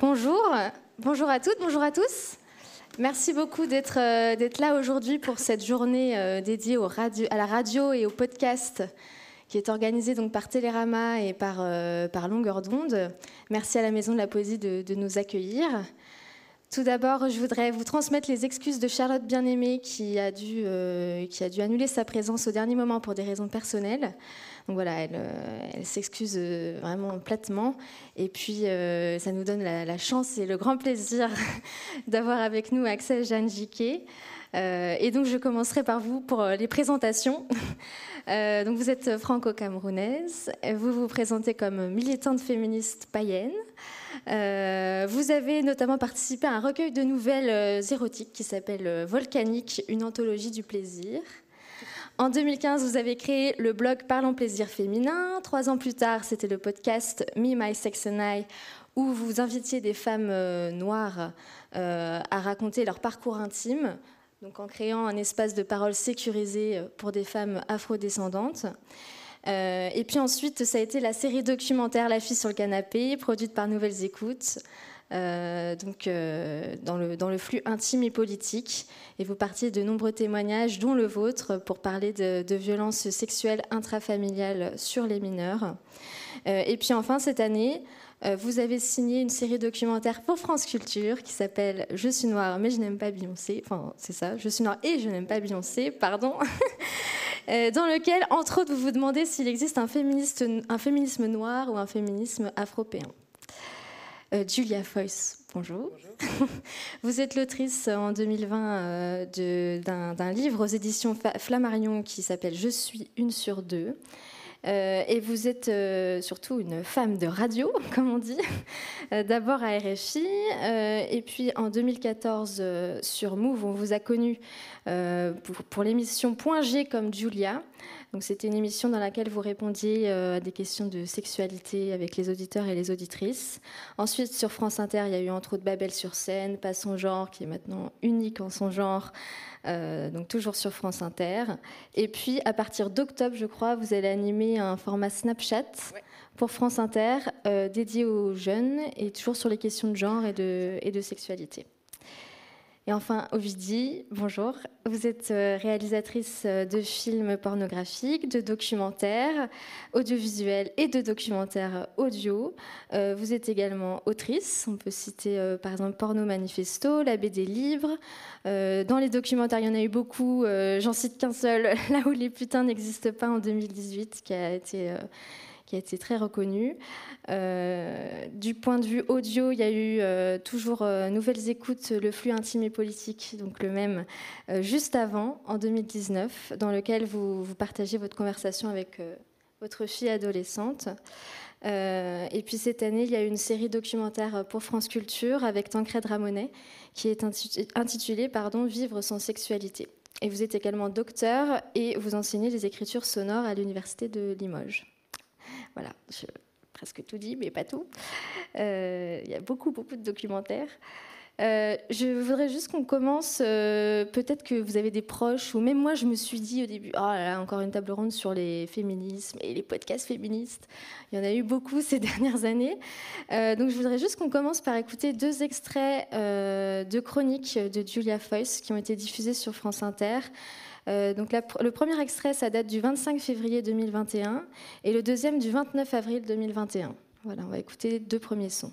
Bonjour, bonjour à toutes, bonjour à tous. Merci beaucoup d'être euh, là aujourd'hui pour cette journée euh, dédiée à la radio et au podcast qui est organisée donc par Télérama et par, euh, Longueur d'onde. Merci à la Maison de la Poésie de, nous accueillir. Tout d'abord, je voudrais vous transmettre les excuses de Charlotte Bien-Aimée qui, dû, qui a dû annuler sa présence au dernier moment pour des raisons personnelles. Donc voilà, elle, elle s'excuse vraiment platement. Et puis, euh, ça nous donne la, chance et le grand plaisir d'avoir avec nous Axel Jeanne Jiquet. Euh, et donc, je commencerai par vous pour les présentations. Euh, donc, vous êtes franco-camerounaise. Vous vous présentez comme militante féministe païenne. Euh, vous avez notamment participé à un recueil de nouvelles érotiques qui s'appelle Volcanique, une anthologie du plaisir. En 2015, vous avez créé le blog Parlons plaisir féminin. Trois ans plus tard, c'était le podcast Me, My Sex and I, où vous invitiez des femmes euh, noires euh, à raconter leur parcours intime, donc en créant un espace de parole sécurisé pour des femmes afrodescendantes. Euh, et puis ensuite, ça a été la série documentaire La fille sur le canapé, produite par Nouvelles Écoutes. Euh, donc euh, dans, le, flux intime et politique. Et vous partiez de nombreux témoignages, dont le vôtre, pour parler de, violences sexuelles intrafamiliales sur les mineurs. Euh, et puis enfin, cette année, vous avez signé une série documentaire pour France Culture qui s'appelle Je suis noire mais je n'aime pas Beyoncé. Enfin, c'est ça, Je suis noire et je n'aime pas Beyoncé, pardon. Dans lequel, entre autres, vous vous demandez s'il existe un, un féminisme noir ou un féminisme afropéen. Euh, Julia Foyce, bonjour. bonjour. Vous êtes l'autrice en 2020 euh, d'un livre aux éditions Flammarion qui s'appelle Je suis une sur deux. Euh, et vous êtes euh, surtout une femme de radio, comme on dit, euh, d'abord à RFI, et puis en 2014 sur Move, on vous a connu pour, pour l'émission Point G comme Julia. Donc c'était une émission dans laquelle vous répondiez à des questions de sexualité avec les auditeurs et les auditrices. Ensuite sur France Inter, il y a eu entre autres Babel sur scène, Pas son genre, qui est maintenant unique en son genre. Euh, donc toujours sur France Inter. Et puis à partir d'octobre, je crois, vous allez animer un format Snapchat ouais. pour France Inter euh, dédié aux jeunes et toujours sur les questions de genre et de, et de sexualité. Et enfin, Ovidie, bonjour. Vous êtes euh, réalisatrice de films pornographiques, de documentaires audiovisuels et de documentaires audio. Euh, vous êtes également autrice. On peut citer euh, par exemple Porno Manifesto, la BD Livre. Euh, dans les documentaires, il y en a eu beaucoup. Euh, J'en cite qu'un seul, Là où les putains n'existent pas en 2018, qui a été euh, qui a été très reconnu. Euh, du point de vue audio, il y a eu euh, toujours euh, Nouvelles Écoutes, le flux intime et politique, donc le même, juste avant, en 2019, dans lequel vous, partagez votre conversation avec votre fille adolescente. Et puis cette année, il y a eu une série documentaire pour France Culture avec Tancred Ramonet, qui est intitulée pardon, Vivre sans sexualité. Et vous êtes également docteur et vous enseignez les écritures sonores à l'université de Limoges. Voilà, je presque tout dit, mais pas tout. Euh, il y a beaucoup, beaucoup de documentaires. Euh, je voudrais juste qu'on commence. Euh, Peut-être que vous avez des proches, ou même moi, je me suis dit au début, oh là encore une table ronde sur les féminismes et les podcasts féministes. Il y en a eu beaucoup ces dernières années. Donc, je voudrais juste qu'on commence par écouter deux extraits de chroniques de Julia Foyce qui ont été diffusés sur France Inter. Euh, donc la, le premier extrait, ça date du 25 février 2021 et le deuxième du 29 avril 2021. Voilà, on va écouter les deux premiers sons.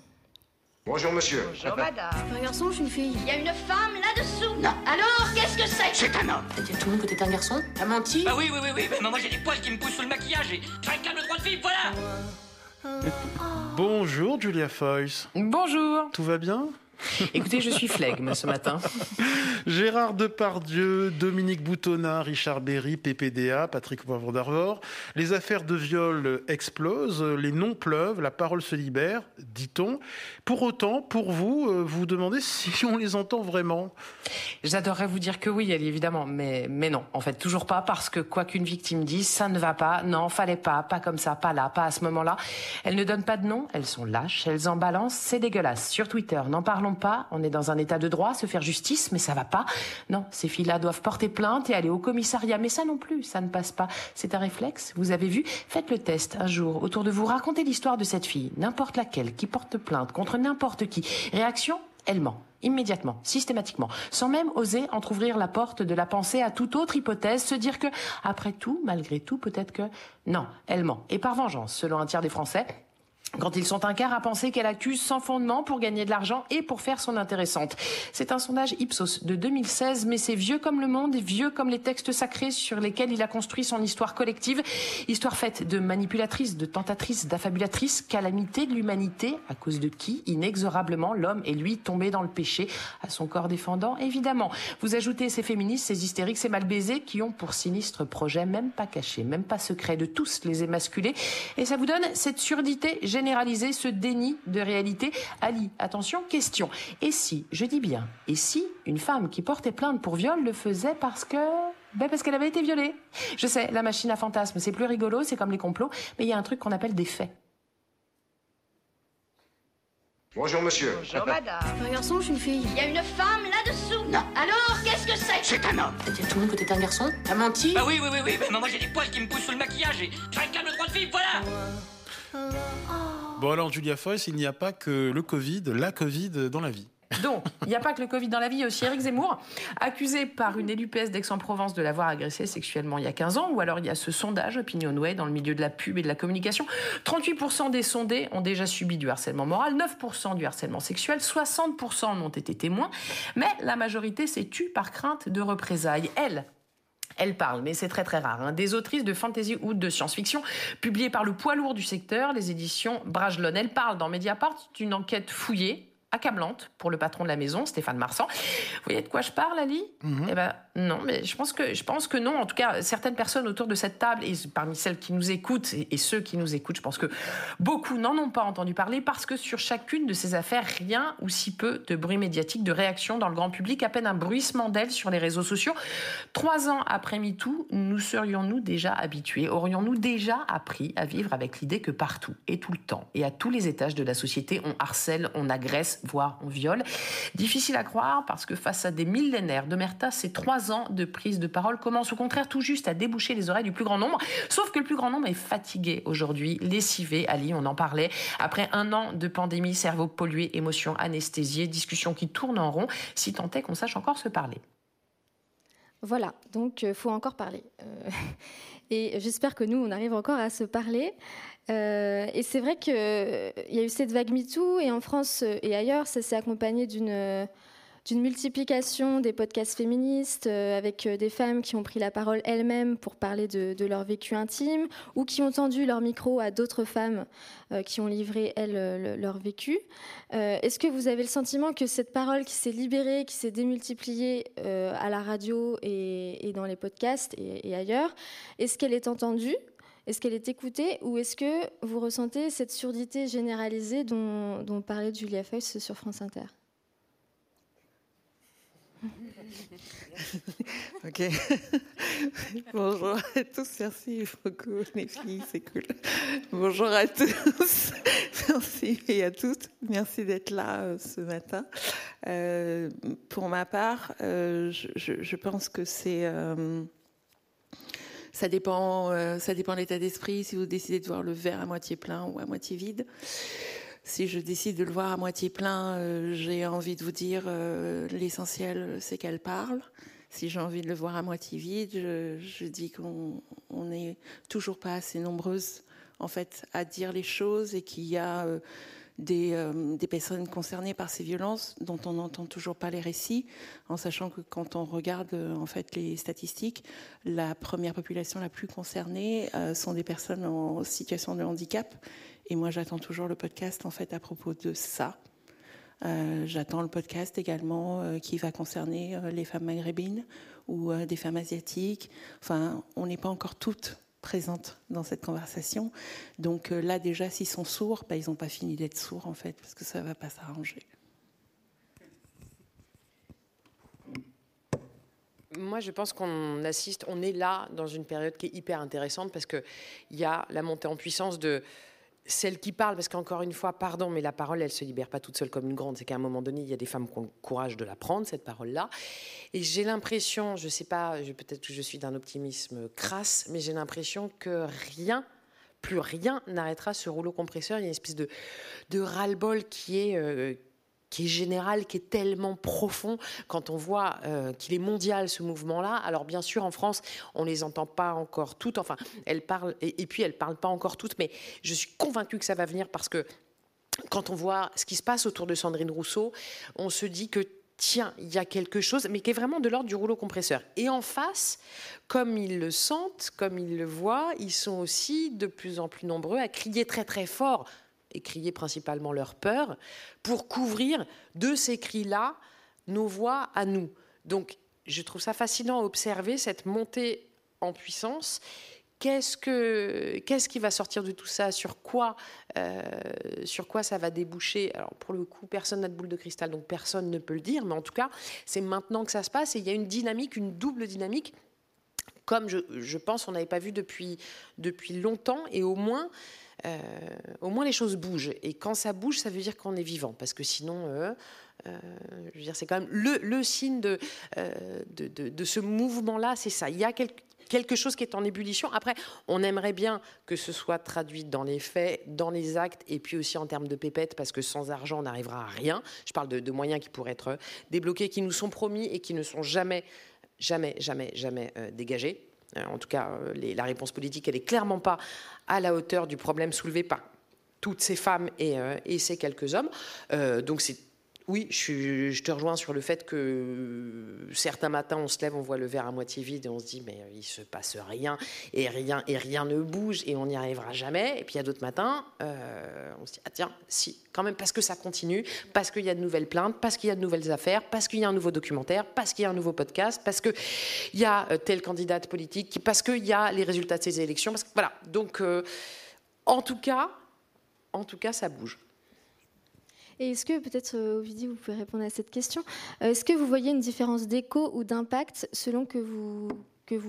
Bonjour monsieur. Bonjour madame. Je suis un garçon, je suis une fille. Il y a une femme là-dessous. Non. Alors, qu'est-ce que c'est? C'est un homme. T'as dit à tout le monde que t'étais un garçon? T'as menti? Bah oui, oui, oui, oui, mais moi j'ai des poils qui me poussent sous le maquillage et j'ai un câble droit de fille, voilà Bonjour Julia Foyce. Bonjour. Tout va bien? Écoutez, je suis flegme ce matin. Gérard Depardieu, Dominique Boutonnat, Richard Berry, PPDA, Patrick Poivre d'Arvor. Les affaires de viol explosent, les noms pleuvent, la parole se libère, dit-on. Pour autant, pour vous, vous vous demandez si on les entend vraiment J'adorerais vous dire que oui, évidemment, mais, mais non. En fait, toujours pas, parce que quoi qu'une victime dise, ça ne va pas, non, fallait pas, pas comme ça, pas là, pas à ce moment-là. Elles ne donnent pas de nom, elles sont lâches, elles en balancent, c'est dégueulasse. Sur Twitter, n'en parlons pas. On est dans un état de droit, se faire justice, mais ça va pas. Non, ces filles-là doivent porter plainte et aller au commissariat. Mais ça non plus, ça ne passe pas. C'est un réflexe. Vous avez vu Faites le test un jour autour de vous. Racontez l'histoire de cette fille, n'importe laquelle, qui porte plainte contre n'importe qui. Réaction Elle ment immédiatement, systématiquement, sans même oser entr'ouvrir la porte de la pensée à toute autre hypothèse, se dire que, après tout, malgré tout, peut-être que, non, elle ment. Et par vengeance, selon un tiers des Français, quand ils sont un quart à penser qu'elle accuse sans fondement pour gagner de l'argent et pour faire son intéressante. C'est un sondage Ipsos de 2016, mais c'est vieux comme le monde vieux comme les textes sacrés sur lesquels il a construit son histoire collective. Histoire faite de manipulatrices, de tentatrices, d'affabulatrices, calamité de l'humanité, à cause de qui, inexorablement, l'homme est lui tombé dans le péché, à son corps défendant, évidemment. Vous ajoutez ces féministes, ces hystériques, ces mal baisés, qui ont pour sinistre projet, même pas caché, même pas secret, de tous les émasculer, et ça vous donne cette surdité générale généraliser ce déni de réalité. Ali, attention, question. Et si, je dis bien, et si une femme qui portait plainte pour viol le faisait parce que... Ben parce qu'elle avait été violée? Je sais, la machine à fantasmes, c'est plus rigolo, c'est comme les complots, mais il y a un truc qu'on appelle des faits. Bonjour monsieur. Bonjour madame. Un garçon, je suis une fille. Il y a une femme là-dessous. Non. Alors, qu'est-ce que c'est? C'est un homme. T'as dit à tout le monde que t'étais un garçon? T'as menti? Bah oui, oui, oui, oui, mais moi j'ai des poils qui me poussent sous le maquillage et j'ai un câble droit de vivre, voilà Bon alors Julia Foyce, il n'y a pas que le Covid, la Covid dans la vie. Donc, il n'y a pas que le Covid dans la vie, il y a aussi Eric Zemmour, accusé par une élue PS d'Aix-en-Provence de l'avoir agressé sexuellement il y a 15 ans, ou alors il y a ce sondage Opinionway dans le milieu de la pub et de la communication. 38% des sondés ont déjà subi du harcèlement moral, 9% du harcèlement sexuel, 60% en ont été témoins, mais la majorité s'est tue par crainte de représailles. Elle, elle parle, mais c'est très très rare, hein, des autrices de fantasy ou de science-fiction publiées par le poids lourd du secteur, les éditions Bragelonne. Elle parle dans Mediapart d'une enquête fouillée accablante pour le patron de la maison, Stéphane Marsan. Vous voyez de quoi je parle, Ali? Eh ben non, mais je pense que non. En tout cas, certaines personnes autour de cette table et parmi celles qui nous écoutent et, ceux qui nous écoutent, je pense que beaucoup n'en ont pas entendu parler parce que sur chacune de ces affaires, rien ou si peu de bruit médiatique, de réaction dans le grand public, à peine un bruissement d'ailes sur les réseaux sociaux. Trois ans après MeToo, nous serions-nous déjà habitués, aurions-nous déjà appris à vivre avec l'idée que partout et tout le temps et à tous les étages de la société, on harcèle, on agresse, voire on viole? Difficile à croire parce que face à des millénaires de merta, ces trois ans de prise de parole commencent au contraire tout juste à déboucher les oreilles du plus grand nombre. Sauf que le plus grand nombre est fatigué aujourd'hui, lessivé. Ali, on en parlait. Après un an de pandémie, cerveau pollué, émotions anesthésiées, discussions qui tournent en rond, si tant est qu'on sache encore se parler. Voilà, donc il faut encore parler. Euh, et j'espère que nous, on arrive encore à se parler. Euh, et c'est vrai qu'il y a eu cette vague MeToo, et en France et ailleurs, ça s'est accompagné d'une d'une multiplication des podcasts féministes euh, avec des femmes qui ont pris la parole elles-mêmes pour parler de, leur vécu intime ou qui ont tendu leur micro à d'autres femmes euh, qui ont livré, elles, le, leur vécu. Euh, Est-ce que vous avez le sentiment que cette parole qui s'est libérée, qui s'est démultipliée euh, à la radio et, dans les podcasts et, ailleurs, est-ce qu'elle est entendue est-ce qu'elle est écoutée ou est-ce que vous ressentez cette surdité généralisée dont, parlait Julia Feuss sur France Inter? ok. Bonjour à tous, merci beaucoup les filles, c'est cool. Bonjour à tous, merci et à toutes, merci d'être là euh, ce matin. Euh, pour ma part, euh, je, pense que c'est ça dépend, ça dépend de l'état d'esprit. Si vous décidez de voir le verre à moitié plein ou à moitié vide. Si je décide de le voir à moitié plein, euh, j'ai envie de vous dire euh, l'essentiel, c'est qu'elle parle. Si j'ai envie de le voir à moitié vide, je, dis qu'on n'est toujours pas assez nombreuses en fait à dire les choses et qu'il y a euh, des, des, personnes concernées par ces violences dont on n'entend toujours pas les récits, en sachant que quand on regarde en fait les statistiques, la première population la plus concernée sont des personnes en situation de handicap et moi, j'attends toujours le podcast en fait à propos de ça. Euh, j'attends le podcast également euh, qui va concerner euh, les femmes maghrébines ou des femmes asiatiques. Enfin, on n'est pas encore toutes présentes dans cette conversation. Donc là, déjà, s'ils sont sourds, bah, ils n'ont pas fini d'être sourds en fait, parce que ça ne va pas s'arranger. Moi, je pense qu'on assiste, on est là dans une période qui est hyper intéressante parce qu'il y a la montée en puissance de celle qui parle, parce qu'encore une fois, pardon, mais la parole, elle se libère pas toute seule comme une grande. C'est qu'à un moment donné, il y a des femmes qui ont le courage de la prendre, cette parole-là. Et j'ai l'impression, je sais pas, peut-être que je suis d'un optimisme crasse, mais j'ai l'impression que rien, plus rien n'arrêtera ce rouleau compresseur. Il y a une espèce de, de ras-le-bol qui est. Euh, qui est général, qui est tellement profond quand on voit euh, qu'il est mondial ce mouvement-là. Alors bien sûr, en France, on les entend pas encore toutes. Enfin, elles parlent et, puis elles parlent pas encore toutes, mais je suis convaincue que ça va venir parce que quand on voit ce qui se passe autour de Sandrine Rousseau, on se dit que tiens, il y a quelque chose, mais qui est vraiment de l'ordre du rouleau compresseur. Et en face, comme ils le sentent, comme ils le voient, ils sont aussi de plus en plus nombreux à crier très très fort et crier principalement leur peur, pour couvrir de ces cris-là nos voix à nous. Donc je trouve ça fascinant à observer cette montée en puissance. Qu'est-ce, que, qu'est-ce qui va sortir de tout ça? Sur quoi, euh, sur quoi ça va déboucher? Alors pour le coup, personne n'a de boule de cristal, donc personne ne peut le dire. Mais en tout cas, c'est maintenant que ça se passe et il y a une dynamique, une double dynamique, comme je, je pense on n'avait pas vu depuis, depuis longtemps. Et au moins, euh, au moins les choses bougent. Et quand ça bouge, ça veut dire qu'on est vivant, parce que sinon, euh, euh, je veux dire, c'est quand même le, signe de, de, ce mouvement-là, c'est ça. Il y a quelque, chose qui est en ébullition. Après, on aimerait bien que ce soit traduit dans les faits, dans les actes, et puis aussi en termes de pépettes, parce que sans argent, on n'arrivera à rien. Je parle de, moyens qui pourraient être débloqués, qui nous sont promis et qui ne sont jamais, jamais, jamais, jamais dégagés. Euh, en tout cas, euh, la réponse politique, elle n'est clairement pas à la hauteur du problème soulevé par toutes ces femmes et, euh, ces quelques hommes. donc c'est oui, je, te rejoins sur le fait que certains matins, on se lève, on voit le verre à moitié vide et on se dit, mais il se passe rien et rien et rien ne bouge et on n'y arrivera jamais. Et puis il y a d'autres matins, euh, on se dit, ah tiens, si, quand même, parce que ça continue, parce qu'il y a de nouvelles plaintes, parce qu'il y a de nouvelles affaires, parce qu'il y a un nouveau documentaire, parce qu'il y a un nouveau podcast, parce qu'il y a euh, telle candidate politique, parce qu'il y a les résultats de ces élections. Voilà. Donc, euh, en tout cas, ça bouge. Et est-ce que peut-être, euh, Ovidie, vous pouvez répondre à cette question euh, Est-ce que vous voyez une différence d'écho ou d'impact selon que vous,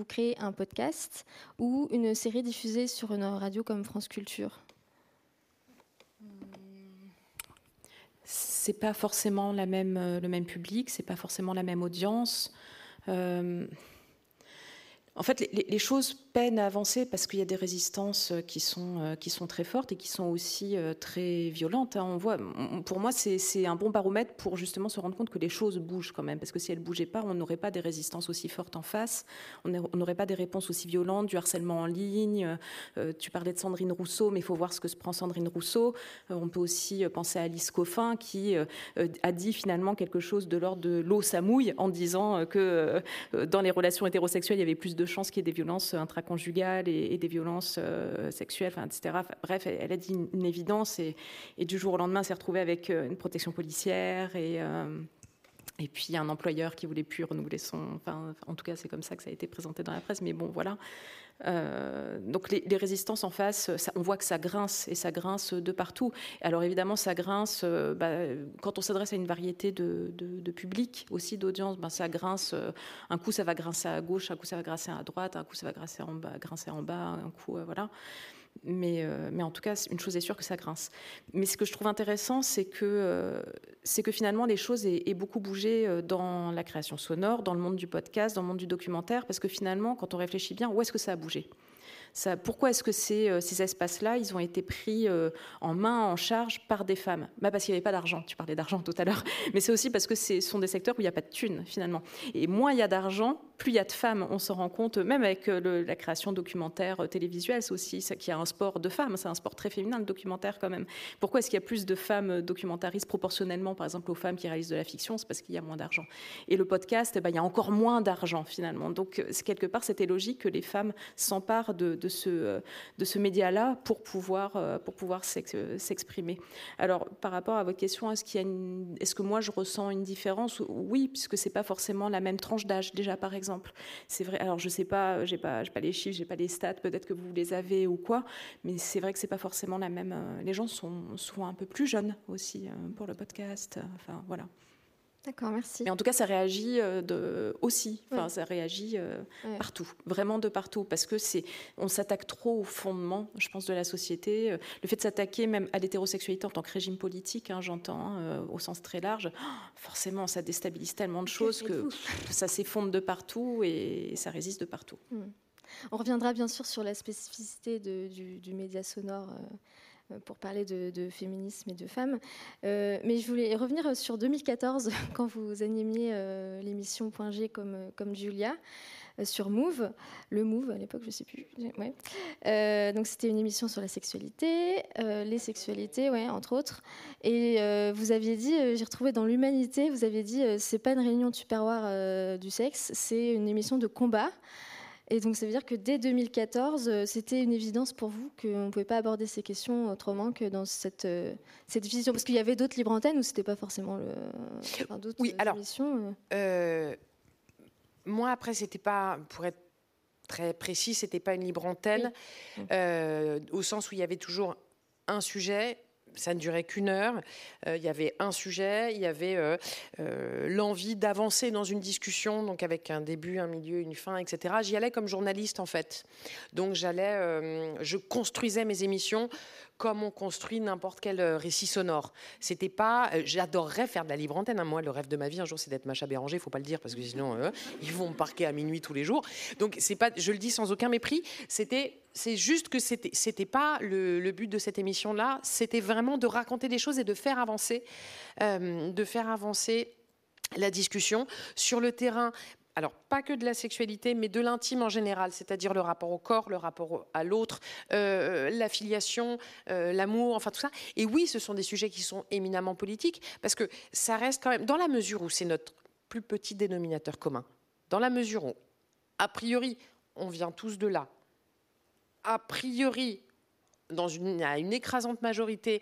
créez un podcast ou une série diffusée sur une radio comme France Culture? C'est pas forcément euh, le même public, c'est pas forcément la même audience. En fait, les, choses peinent à avancer parce qu'il y a des résistances euh, qui sont, euh, qui sont très fortes et qui sont aussi euh, très violentes. Hein. On voit, pour moi, c'est un bon baromètre pour justement se rendre compte que les choses bougent quand même. Parce que si elles ne bougeaient pas, on n'aurait pas des résistances aussi fortes en face, on n'aurait pas des réponses aussi violentes, du harcèlement en ligne. tu parlais de Sandrine Rousseau, mais il faut voir ce que se prend Sandrine Rousseau. on peut aussi penser à Alice Coffin qui a dit finalement quelque chose de l'ordre de l'eau ça mouille en disant que dans les relations hétérosexuelles, il y avait plus de chance qu'il y ait des violences intraconjugales et, des violences euh, sexuelles, etc. bref, elle, a dit une, évidence et, du jour au lendemain, s'est retrouvée avec euh, une protection policière et euh, et puis un employeur qui voulait plus renouveler son. Enfin, en tout cas, c'est comme ça que ça a été présenté dans la presse. Mais bon, voilà. donc les, résistances en face, on voit que ça grince et ça grince de partout. Alors évidemment, ça grince bah, quand on s'adresse à une variété de, de, publics, aussi d'audience. Ben, ça grince. un coup, ça va grincer à gauche, un coup, ça va grincer à droite, un coup, ça va grincer en bas, grincer en bas, un coup, voilà. Mais, euh, mais, en tout cas, une chose est sûre que ça grince. Mais ce que je trouve intéressant, c'est que, euh, finalement, les choses aient, beaucoup bougé euh, dans la création sonore, dans le monde du podcast, dans le monde du documentaire, parce que finalement, quand on réfléchit bien, où est-ce que ça a bougé? Pourquoi est-ce que ces, ces espaces-là, ils ont été pris en main, en charge par des femmes? Bah Parce qu'il n'y avait pas d'argent. Tu parlais d'argent tout à l'heure. Mais c'est aussi parce que ce sont des secteurs où il n'y a pas de thunes, finalement. Et moins il y a d'argent, plus il y a de femmes, on se rend compte, même avec euh, la création documentaire euh, télévisuelle, c'est aussi ça qui a un sport de femmes, c'est un sport très féminin, le documentaire quand même. Pourquoi est-ce qu'il y a plus de femmes euh, documentaristes proportionnellement, par exemple, aux femmes qui réalisent de la fiction? C'est parce qu'il y a moins d'argent. Et le podcast, eh ben, il y a encore moins d'argent finalement. Donc, quelque part, c'était logique que les femmes s'emparent de, ce, média-là pour pouvoir, s'exprimer. Alors, par rapport à votre question, est-ce, est-ce que moi je ressens une différence? Oui, puisque c'est pas forcément la même tranche d'âge, déjà par exemple C'est vrai. Alors je sais pas, j'ai pas, pas les chiffres, j'ai pas les stats. Peut-être que vous les avez ou quoi, mais c'est vrai que c'est pas forcément la même. Euh, les gens sont souvent un peu plus jeunes aussi euh, pour le podcast. Enfin voilà. D'accord, merci. Mais en tout cas, ça réagit euh, de, aussi. Enfin, ça réagit euh, partout, vraiment de partout, parce que c'est, on s'attaque trop au fondement, je pense, de la société. Euh, le fait de s'attaquer même à l'hétérosexualité en tant que régime politique, hein, j'entends, hein, au sens très large, forcément, ça déstabilise tellement de choses que, ça s'effondre de partout et ça résiste de partout. Hmm. On reviendra bien sûr sur la spécificité du, du, média sonore euh, pour parler de, féminisme et de femmes. Euh, mais je voulais revenir sur 2014, quand vous animiez euh, l'émission Point G comme, comme Julia sur Move, le Move à l'époque, je ne sais plus. Donc c'était une émission sur la sexualité, les sexualités, ouais, entre autres. Et vous aviez dit, j'ai retrouvé dans l'humanité, vous avez dit, c'est pas une réunion du tupperware du sexe, c'est une émission de combat. Et donc, ça veut dire que dès 2014, euh, c'était une évidence pour vous qu'on ne pouvait pas aborder ces questions autrement que dans cette, euh, cette vision? Parce qu'il y avait d'autres libres antennes ou c'était pas forcément le. Enfin, oui, alors. Euh, moi, après, c'était pas. Pour être très précis, c'était pas une libre antenne, au sens où il y avait toujours un sujet ça ne durait qu'une heure. Euh, il y avait un sujet, il y avait euh, euh, l'envie d'avancer dans une discussion, donc avec un début, un milieu, une fin, etc. J'y allais comme journaliste en fait. Donc j'allais, je construisais mes émissions comme on construit n'importe quel euh, récit sonore. C'était pas, euh, j'adorerais faire de la libre antenne. Hein. Moi, le rêve de ma vie un jour, c'est d'être Macha Béranger. Il faut pas le dire parce que sinon, euh, ils vont me parquer à minuit tous les jours. Donc c'est pas, je le dis sans aucun mépris. C'était, c'est juste que c'était, c'était pas le, but de cette émission-là. C'était vraiment de raconter des choses et de faire avancer, de faire avancer la discussion sur le terrain alors pas que de la sexualité, mais de l'intime en général, c'est-à-dire le rapport au corps, le rapport à l'autre, euh, l'affiliation, euh, l'amour, enfin tout ça. Et oui, ce sont des sujets qui sont éminemment politiques, parce que ça reste quand même, dans la mesure où c'est notre plus petit dénominateur commun, dans la mesure où, a priori, on vient tous de là, a priori, à une écrasante majorité,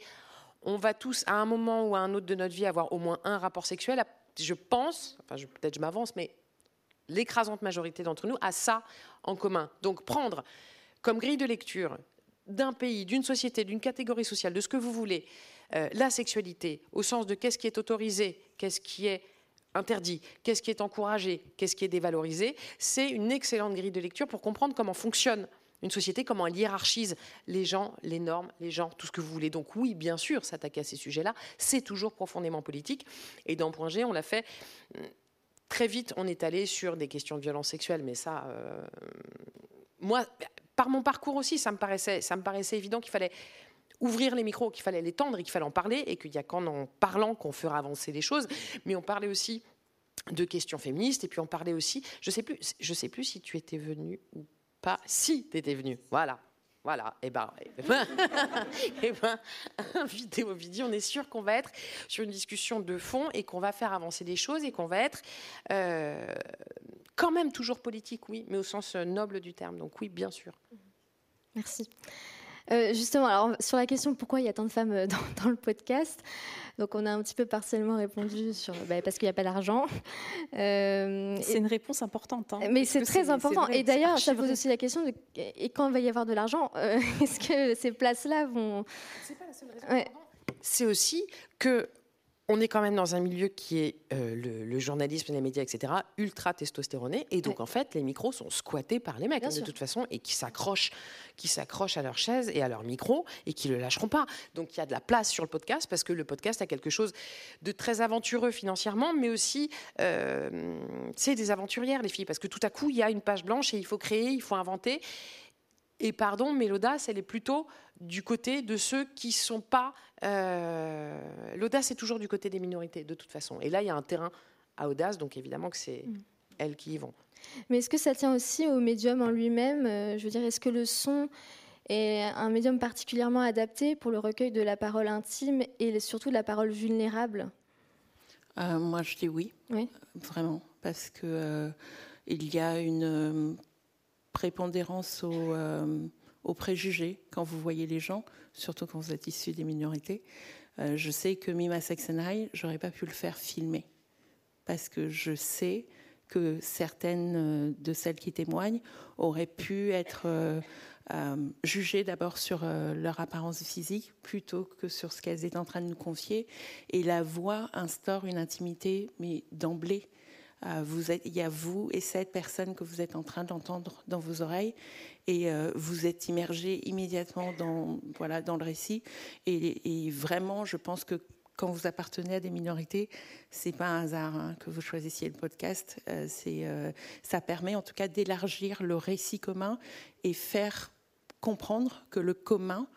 on va tous, à un moment ou à un autre de notre vie, avoir au moins un rapport sexuel. Je pense, enfin peut-être je m'avance, mais l'écrasante majorité d'entre nous, a ça en commun. Donc prendre comme grille de lecture d'un pays, d'une société, d'une catégorie sociale, de ce que vous voulez, euh, la sexualité, au sens de qu'est-ce qui est autorisé, qu'est-ce qui est interdit, qu'est-ce qui est encouragé, qu'est-ce qui est dévalorisé, c'est une excellente grille de lecture pour comprendre comment fonctionne une société, comment elle hiérarchise les gens, les normes, les gens, tout ce que vous voulez. Donc oui, bien sûr, s'attaquer à ces sujets-là, c'est toujours profondément politique. Et dans Point G, on l'a fait Très vite, on est allé sur des questions de violence sexuelle, mais ça, euh, moi, par mon parcours aussi, ça me paraissait, ça me paraissait évident qu'il fallait ouvrir les micros, qu'il fallait les tendre et qu'il fallait en parler, et qu'il y a qu'en en parlant qu'on fera avancer les choses. Mais on parlait aussi de questions féministes, et puis on parlait aussi, je sais plus, sais plus si tu étais venu ou pas, si tu étais venu, voilà, voilà, et ben, et ben, et ben, vidéo vidéo, on est sûr qu'on va être sur une discussion de fond et qu'on va faire avancer des choses et qu'on va être euh, quand même toujours politique, oui, mais au sens noble du terme. Donc oui, bien sûr. Merci. Euh, justement, alors, sur la question pourquoi il y a tant de femmes euh, dans, le podcast, donc on a un petit peu partiellement répondu sur bah, parce qu'il n'y a pas d'argent. Euh, c'est une réponse importante. Hein, mais c'est très important. et d'ailleurs, ça pose aussi la question de et quand il va y avoir de l'argent, est-ce que ces places-là vont C'est pas la seule raison. C'est aussi que on est quand même dans un milieu qui est euh, le, journalisme, les médias, etc., ultra testostéroné. Et donc, en fait, les micros sont squattés par les mecs, hein, de toute façon, et qui s'accrochent, qui s'accrochent à leur chaise et à leur micro et qui ne le lâcheront pas. Donc, il y a de la place sur le podcast parce que le podcast a quelque chose de très aventureux financièrement, mais aussi, euh, c'est des aventurières, les filles, parce que tout à coup, il y a une page blanche et il faut créer, il faut inventer. Et pardon, mais l'audace, elle est plutôt du côté de ceux qui ne sont pas. Euh, l'audace est toujours du côté des minorités, de toute façon. Et là, il y a un terrain à audace, donc évidemment que c'est mm. elles qui y vont. Mais est-ce que ça tient aussi au médium en lui-même euh, Je veux dire, est-ce que le son est un médium particulièrement adapté pour le recueil de la parole intime et surtout de la parole vulnérable? Euh, Moi, je dis oui. Oui. Vraiment. Parce que il y a une prépondérance euh, aux, préjugés quand vous voyez les gens, surtout quand vous êtes issu des minorités. Euh, je sais que Mima Sexenai, j'aurais pas pu le faire filmer parce que je sais que certaines de celles qui témoignent auraient pu être jugées d'abord sur leur apparence physique plutôt que sur ce qu'elles étaient en train de nous confier. Et la voix instaure une intimité, mais d'emblée. Vous êtes, il y a vous et cette personne que vous êtes en train d'entendre dans vos oreilles et euh, vous êtes immergé immédiatement dans, voilà, dans le récit. Et, vraiment, je pense que quand vous appartenez à des minorités, c'est pas un hasard hein, que vous choisissiez le podcast. Euh, c'est, euh, ça permet en tout cas d'élargir le récit commun et faire comprendre que le commun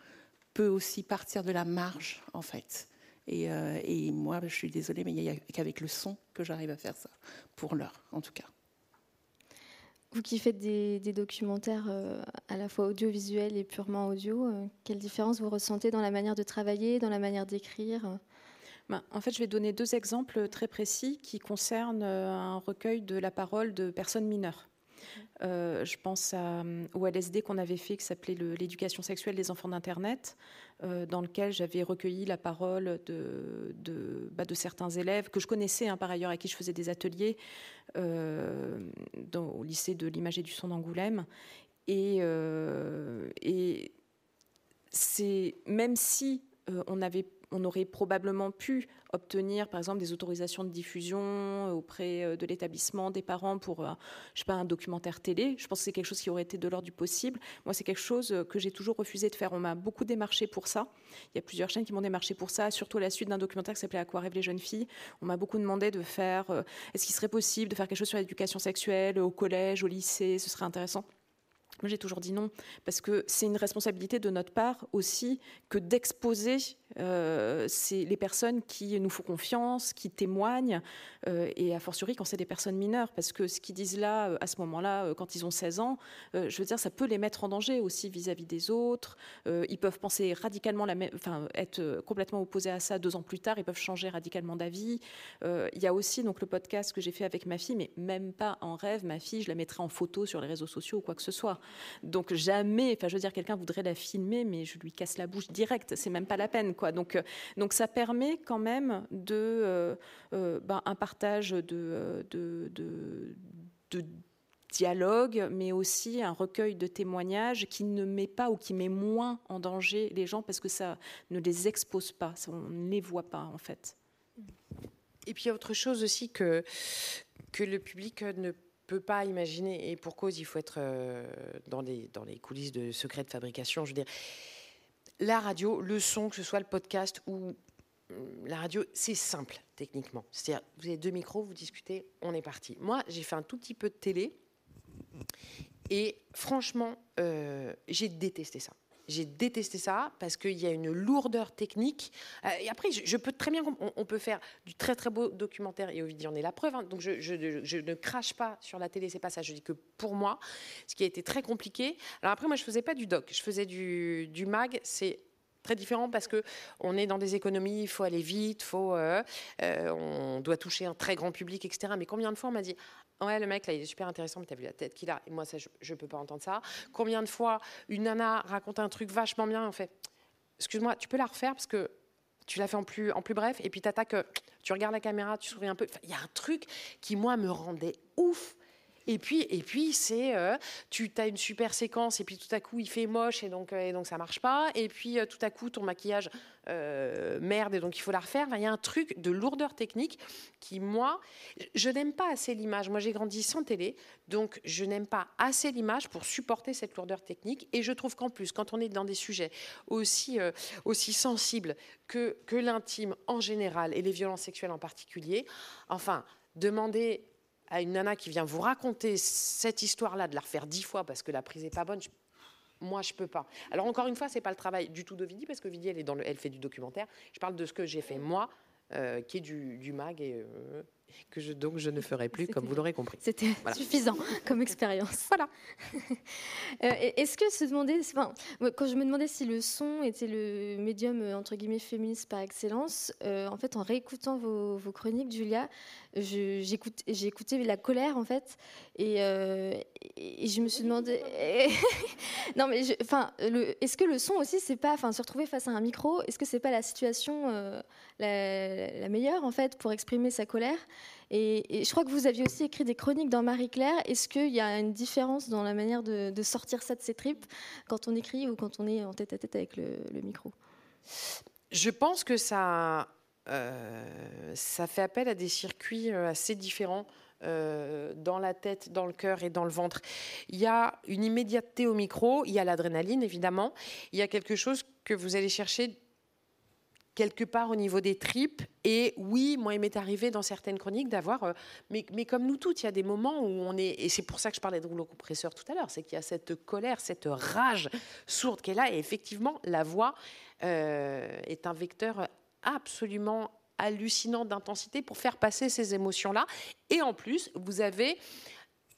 peut aussi partir de la marge, en fait. Et, et moi, je suis désolée, mais il n'y a qu'avec le son que j'arrive à faire ça, pour l'heure, en tout cas. Vous qui faites des, documentaires euh, à la fois audiovisuels et purement audio, euh, quelle différence vous ressentez dans la manière de travailler, dans la manière d'écrire? Ben, en fait, je vais donner deux exemples très précis qui concernent euh, un recueil de la parole de personnes mineures. Euh, je pense à, au LSD qu'on avait fait qui s'appelait l'éducation sexuelle des enfants d'Internet, euh, dans lequel j'avais recueilli la parole de, bah, certains élèves que je connaissais hein, par ailleurs, à qui je faisais des ateliers euh, au lycée de l'image et du son d'Angoulême. Et, c'est même si on avait on aurait probablement pu obtenir, par exemple, des autorisations de diffusion auprès euh, de l'établissement, des parents pour, euh, je sais pas, un documentaire télé. Je pense que c'est quelque chose qui aurait été de l'ordre du possible. Moi, c'est quelque chose euh, que j'ai toujours refusé de faire. On m'a beaucoup démarché pour ça. Il y a plusieurs chaînes qui m'ont démarché pour ça, surtout à la suite d'un documentaire qui s'appelait À quoi rêvent les jeunes filles. On m'a beaucoup demandé de faire, est-ce qu'il serait possible de faire quelque chose sur l'éducation sexuelle au collège, au lycée, ce serait intéressant. Moi, j'ai toujours dit non, parce que c'est une responsabilité de notre part aussi que d'exposer euh, les personnes qui nous font confiance, qui témoignent, euh, et a fortiori quand c'est des personnes mineures, parce que ce qu'ils disent là, euh, à ce moment-là, quand ils ont 16 ans, je veux dire, ça peut les mettre en danger aussi vis-à-vis des autres. ils peuvent penser radicalement, enfin, être complètement opposés à ça deux ans plus tard, ils peuvent changer radicalement d'avis. il y a aussi donc le podcast que j'ai fait avec ma fille, mais même pas en rêve, ma fille, je la mettrai en photo sur les réseaux sociaux ou quoi que ce soit. Donc jamais, enfin, je veux dire, quelqu'un voudrait la filmer, mais je lui casse la bouche direct, c'est même pas la peine, euh, donc ça permet quand même euh, euh, ben, un partage de, dialogue, mais aussi un recueil de témoignages qui ne met pas ou qui met moins en danger les gens parce que ça ne les expose pas, on ne les voit pas en fait. Et puis autre chose aussi que, le public ne peut pas imaginer, et pour cause il faut être dans, les, dans les coulisses de secret de fabrication, je veux dire, la radio, le son, que ce soit le podcast ou hum, la radio, c'est simple techniquement. C'est-à-dire, vous avez deux micros, vous discutez, on est parti. Moi, j'ai fait un tout petit peu de télé et franchement, euh, j'ai détesté ça. J'ai détesté ça parce qu'il y a une lourdeur technique. Euh, et après, je, peux très bien. On, peut faire du très très beau documentaire et Ovidie en est la preuve. Hein. donc je, ne crache pas sur la télé, c'est pas ça. Je dis que pour moi, ce qui a été très compliqué. Alors après, moi, je faisais pas du doc, je faisais du, du mag. C'est très différent parce que on est dans des économies, il faut aller vite, faut, euh, euh, on doit toucher un très grand public, etc. Mais combien de fois on m'a dit Ouais, le mec, là, il est super intéressant, mais t'as vu la tête qu'il a. Et moi, ça, je ne peux pas entendre ça. Combien de fois une nana raconte un truc vachement bien, en fait Excuse-moi, tu peux la refaire parce que tu l'as fait en plus, en plus bref, et puis t'attaques, tu regardes la caméra, tu souris un peu. Il y a un truc qui, moi, me rendait ouf. Et puis, et puis c'est, euh, tu as une super séquence et puis tout à coup il fait moche et donc, euh, et donc ça marche pas. Et puis euh, tout à coup ton maquillage merde et donc il faut la refaire. il y a un truc de lourdeur technique qui moi, je n'aime pas assez l'image. Moi j'ai grandi sans télé, donc je n'aime pas assez l'image pour supporter cette lourdeur technique. Et je trouve qu'en plus, quand on est dans des sujets aussi, aussi sensibles que, que l'intime en général et les violences sexuelles en particulier, enfin, demander à une nana qui vient vous raconter cette histoire-là, de la refaire dix fois parce que la prise est pas bonne, moi je peux pas. Alors encore une fois, c'est pas le travail du tout de Vidi parce que Vidi elle est dans le, elle fait du documentaire. Je parle de ce que j'ai fait moi, euh, qui est du, du mag et euh, que je, donc je ne ferai plus, comme vous l'aurez compris. C'était suffisant comme expérience. Voilà. Euh, est-ce que se demander, enfin, quand je me demandais si le son était le médium entre guillemets féministe par excellence, en fait, en réécoutant vos, vos chroniques, Julia, j'ai écouté la colère en fait, et, et je me suis demandé, non mais, enfin, est-ce que le son aussi, c'est pas, enfin, se retrouver face à un micro, est-ce que c'est pas la situation la, la, meilleure en fait pour exprimer sa colère? Et, je crois que vous aviez aussi écrit des chroniques dans Marie-Claire. Est-ce qu'il y a une différence dans la manière de, sortir ça de ses tripes quand on écrit ou quand on est en tête à tête avec le, micro? Je pense que ça, euh, ça fait appel à des circuits euh, assez différents. Euh, dans la tête, dans le cœur et dans le ventre. Il y a une immédiateté au micro, il y a l'adrénaline évidemment, il y a quelque chose que vous allez chercher quelque part au niveau des tripes. Et oui, moi, il m'est arrivé dans certaines chroniques d'avoir, euh, mais, mais, comme nous toutes, il y a des moments où on est, et c'est pour ça que je parlais de rouleau compresseur tout à l'heure, c'est qu'il y a cette colère, cette rage sourde est là, et effectivement, la voix euh, est un vecteur absolument hallucinant d'intensité pour faire passer ces émotions-là. Et en plus, vous avez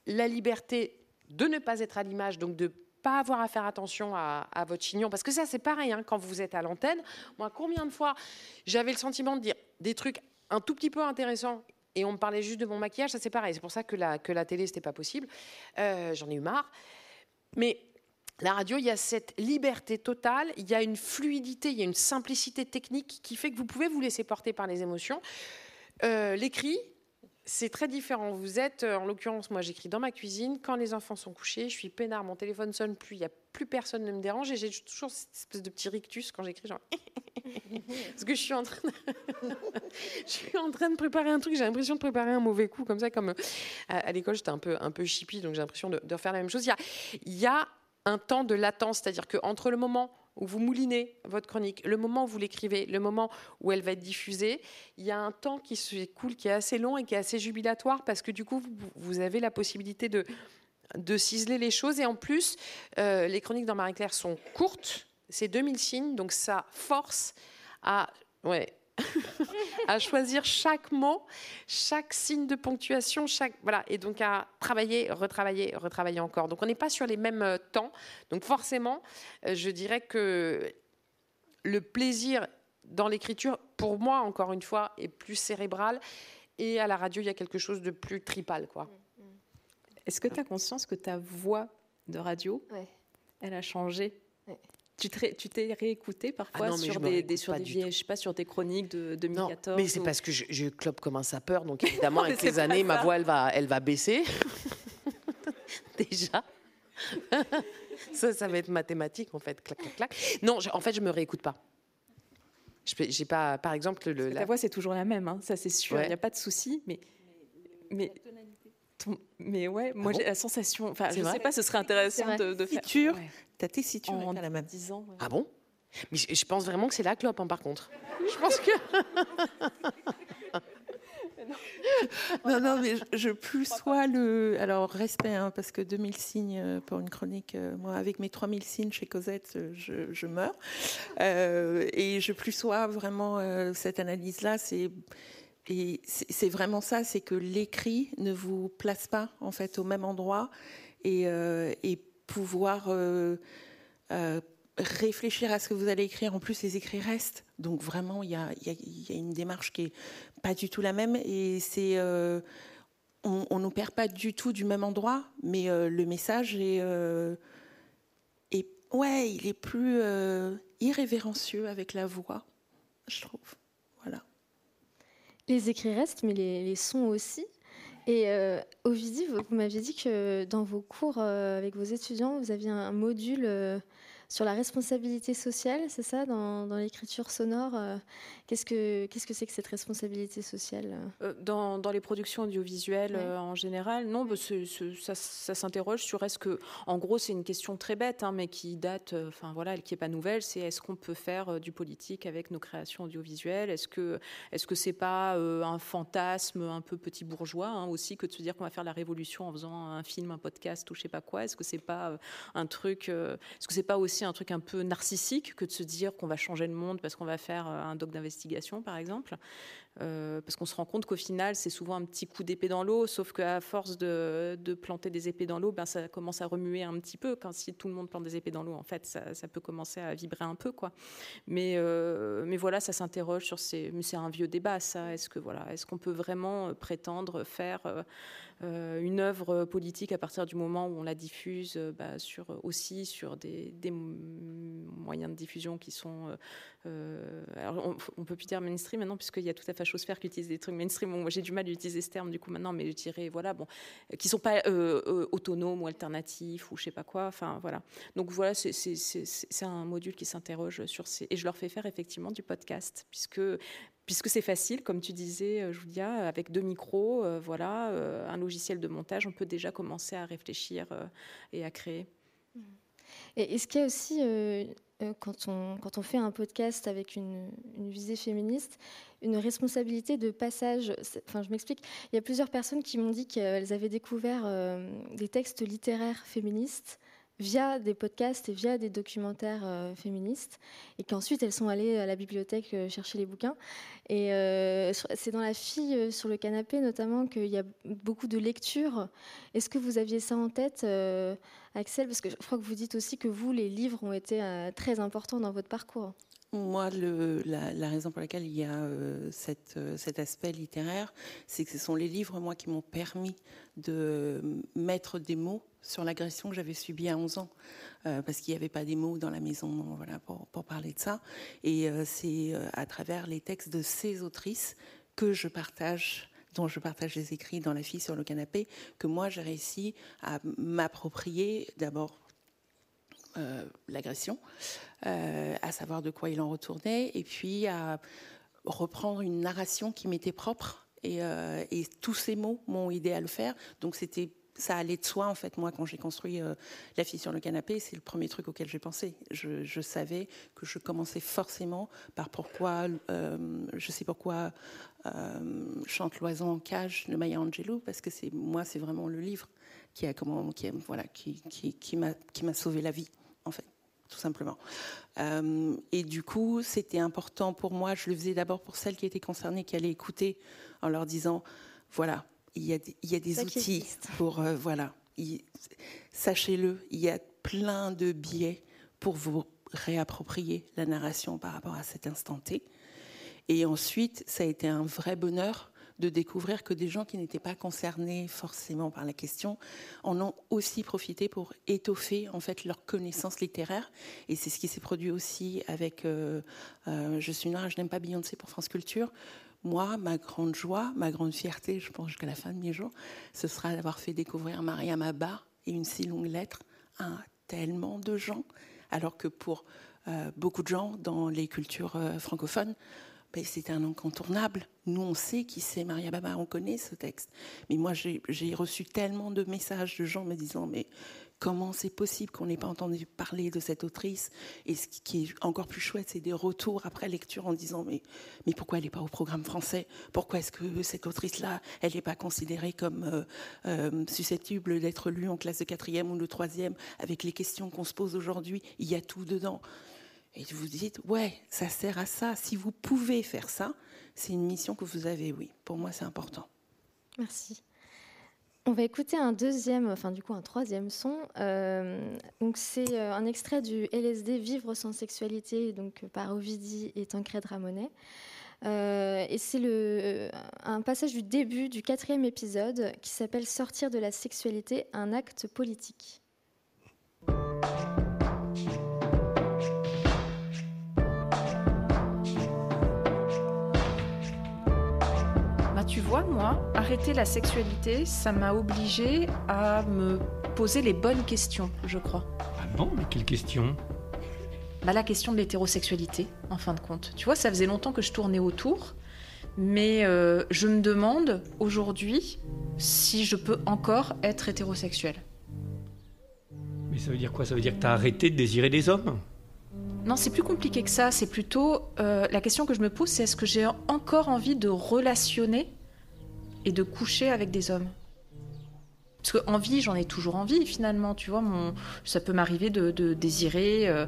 la liberté de ne pas être à l'image, donc de pas avoir à faire attention à, votre chignon. Parce que ça, c'est pareil, hein, quand vous êtes à l'antenne. Moi, combien de fois j'avais le sentiment de dire des trucs un tout petit peu intéressants et on me parlait juste de mon maquillage, ça c'est pareil. C'est pour ça que la, que la télé, c'était pas possible. Euh, j'en ai eu marre. Mais la radio, il y a cette liberté totale, il y a une fluidité, il y a une simplicité technique qui fait que vous pouvez vous laisser porter par les émotions. Euh, l'écrit, c'est très différent. Vous êtes, euh, en l'occurrence, moi j'écris dans ma cuisine. Quand les enfants sont couchés, je suis peinard, mon téléphone sonne plus, il n'y a plus personne ne me dérange et j'ai toujours cette espèce de petit rictus quand j'écris, genre. Parce que je suis en train de... je suis en train de préparer un truc, j'ai l'impression de préparer un mauvais coup, comme ça, comme euh, à, l'école j'étais un peu, un peu chippie, donc j'ai l'impression de, refaire la même chose. Il y a, il y a un temps de latence, c'est-à-dire qu'entre le moment où vous moulinez votre chronique, le moment où vous l'écrivez, le moment où elle va être diffusée, il y a un temps qui s'écoule, qui est assez long et qui est assez jubilatoire parce que du coup, vous, avez la possibilité de, de ciseler les choses. Et en plus, euh, les chroniques dans Marie-Claire sont courtes, c'est 2000 signes, donc ça force à ouais, à choisir chaque mot, chaque signe de ponctuation, chaque voilà, et donc à travailler, retravailler, retravailler encore. Donc on n'est pas sur les mêmes euh, temps. Donc forcément, euh, je dirais que le plaisir dans l'écriture, pour moi encore une fois, est plus cérébral, et à la radio, il y a quelque chose de plus tripal, quoi. Est-ce que tu as conscience que ta voix de radio, elle a changé? Tu t'es réécouté parfois ah sur des, sur des vieilles, je sais pas, sur des chroniques de 2014 Non, mais c'est parce que je, je, clope comme un sapeur, donc évidemment avec les années, ma voix elle va, elle va baisser. Déjà. ça, ça va être mathématique en fait. Clac, clac, clac. Non, en fait, je me réécoute pas. J'ai pas, par exemple, le. La voix c'est toujours la même, hein, ça c'est sûr. Il n'y a pas de souci, mais mais mais ouais, moi ah j'ai la sensation. Enfin, je ne sais pas, ce serait intéressant de, de faire. Ouais. T'as tessiture en la même. 10 ans. Ah bon? Mais je, pense vraiment que c'est la clope, hein, par contre. je pense que. non, non, mais je, plus sois le. Alors, respect, hein, parce que 2000 signes euh, pour une chronique, euh, moi, avec mes 3000 signes chez Cosette, euh, je, je meurs. et je plus sois vraiment cette analyse-là. C'est et c'est vraiment ça, c'est que l'écrit ne vous place pas en fait au même endroit et, euh, et pouvoir euh, euh, réfléchir à ce que vous allez écrire. En plus, les écrits restent, donc vraiment il y a, une démarche qui est pas du tout la même et c'est on, ne perd pas du tout du même endroit, mais le message est, ouais, il est plus irrévérencieux avec la voix, je trouve. Les écrits restent, mais les, sons aussi. Et euh, Ovidie, vous, m'aviez dit que dans vos cours euh, avec vos étudiants, vous aviez un, module euh, sur la responsabilité sociale, c'est ça, dans, l'écriture sonore euh, Qu'est-ce que qu'est-ce que c'est que cette responsabilité sociale euh, dans, dans, les productions audiovisuelles euh, en général, non, bah, ça, ça s'interroge sur est-ce que, en gros, c'est une question très bête, hein, mais qui date, enfin voilà, qui est pas nouvelle, c'est est-ce qu'on peut faire du politique avec nos créations audiovisuelles? Est-ce que est-ce que c'est pas un fantasme un peu petit bourgeois hein, aussi que de se dire qu'on va faire la révolution en faisant un film, un podcast ou je sais pas quoi? Est-ce que c'est pas un truc Est-ce que c'est pas aussi un truc un peu narcissique que de se dire qu'on va changer le monde parce qu'on va faire euh, un doc d'investigation, par exemple. Euh, parce qu'on se rend compte qu'au final, c'est souvent un petit coup d'épée dans l'eau, sauf qu'à force de, planter des épées dans l'eau, ben, ça commence à remuer un petit peu. Quand si tout le monde plante des épées dans l'eau, en fait, ça, peut commencer à vibrer un peu, quoi. Mais, euh, mais voilà, ça s'interroge sur ces. Mais c'est un vieux débat, ça. Est-ce que voilà, est-ce qu'on peut vraiment prétendre faire euh, une œuvre politique à partir du moment où on la diffuse bah, aussi sur des, moyens de diffusion qui sont. alors on, on peut plus dire mainstream maintenant, puisqu'il y a tout à fait machosphère qui utilisent des trucs mainstream. moi, j'ai du mal à utiliser ce terme du coup maintenant, mais je dirais voilà, bon, qui sont pas autonomes ou alternatifs ou je sais pas quoi. Enfin voilà. Donc voilà, c'est un module qui s'interroge sur ces et je leur fais faire effectivement du podcast puisque puisque c'est facile, comme tu disais, euh, Julia, avec deux micros, euh, voilà, euh, un logiciel de montage, on peut déjà commencer à réfléchir et à créer. Et est-ce qu'il y a aussi, quand, on, quand on fait un podcast avec une, une visée féministe, une responsabilité de passage Enfin, je m'explique. Il y a plusieurs personnes qui m'ont dit qu'elles avaient découvert des textes littéraires féministes via des podcasts et via des documentaires euh, féministes, et qu'ensuite elles sont allées à la bibliothèque euh, chercher les bouquins. Et euh, c'est dans La fille sur le canapé notamment qu'il y a beaucoup de lectures. Est-ce que vous aviez ça en tête, Axel? Parce que je crois que vous dites aussi que vous, les livres ont été très importants dans votre parcours. Moi, la, raison pour laquelle il y a cet aspect littéraire, c'est que ce sont les livres, moi, qui m'ont permis de mettre des mots sur l'agression que j'avais subie à 11 ans, euh, parce qu'il n'y avait pas des mots dans la maison voilà, pour, parler de ça. Et c'est à travers les textes de ces autrices que je partage dont je partage les écrits dans La fille sur le canapé, que moi j'ai réussi à m'approprier d'abord euh, l'agression, euh, à savoir de quoi il en retournait, et puis à reprendre une narration qui m'était propre. Et, euh, tous ces mots m'ont aidé à le faire. Donc c'était ça allait de soi en fait moi quand j'ai construit la fille sur le canapé c'est le premier truc auquel j'ai pensé je, savais que je commençais forcément par pourquoi je sais pourquoi chante l'oiseau en cage de Maya Angelou parce que c'est moi c'est vraiment le livre qui a comment voilà qui qui, qui m'a sauvé la vie en fait, tout simplement. Euh, et du coup, c'était important pour moi. Je le faisais d'abord pour celles qui étaient concernées, qui allaient écouter, en leur disant, voilà, il y a, il y a des outils pour, euh, voilà, sachez-le, il y a plein de biais pour vous réapproprier la narration par rapport à cet instant T. Et ensuite, ça a été un vrai bonheur de découvrir que des gens qui n'étaient pas concernés forcément par la question en ont aussi profité pour étoffer en fait leur connaissance littéraire. Et c'est ce qui s'est produit aussi avec euh, euh, Je suis noire, je n'aime pas Beyoncé pour France Culture. Moi, ma grande joie, ma grande fierté, je pense jusqu'à la fin de mes jours, ce sera d'avoir fait découvrir Mariam Abba et une si longue lettre à tellement de gens, alors que pour euh, beaucoup de gens dans les cultures francophones, ben, c'est un incontournable. Nous, on sait qui c'est Maria Baba, on connaît ce texte. Mais moi, j'ai reçu tellement de messages de gens me disant, mais comment c'est possible qu'on n'ait pas entendu parler de cette autrice Et ce qui est encore plus chouette, c'est des retours après lecture en disant, mais, mais pourquoi elle n'est pas au programme français? Pourquoi est-ce que cette autrice-là, elle n'est pas considérée comme euh, euh, susceptible d'être lue en classe de quatrième ou de troisième avec les questions qu'on se pose aujourd'hui? Il y a tout dedans. Et vous dites, ouais, ça sert à ça. Si vous pouvez faire ça, c'est une mission que vous avez, oui. Pour moi, c'est important. Merci. On va écouter un deuxième, enfin du coup un troisième son. Euh, donc c'est euh, un extrait du LSD Vivre sans sexualité, donc par Ovidie et Tancred Ramonet. Euh, et c'est un passage du début du quatrième épisode qui s'appelle Sortir de la sexualité, un acte politique. Vois, moi, arrêter la sexualité, ça m'a obligé à me poser les bonnes questions, je crois. Ah bon Mais quelles questions bah, La question de l'hétérosexualité, en fin de compte. Tu vois, ça faisait longtemps que je tournais autour, mais euh, je me demande aujourd'hui si je peux encore être hétérosexuel. Mais ça veut dire quoi? Ça veut dire que tu as arrêté de désirer des hommes? Non, c'est plus compliqué que ça. C'est plutôt euh, la question que je me pose, c'est est-ce que j'ai encore envie de relationner et de coucher avec des hommes. Parce que envie, j'en ai toujours envie finalement, tu vois, ça peut m'arriver de, désirer. Euh,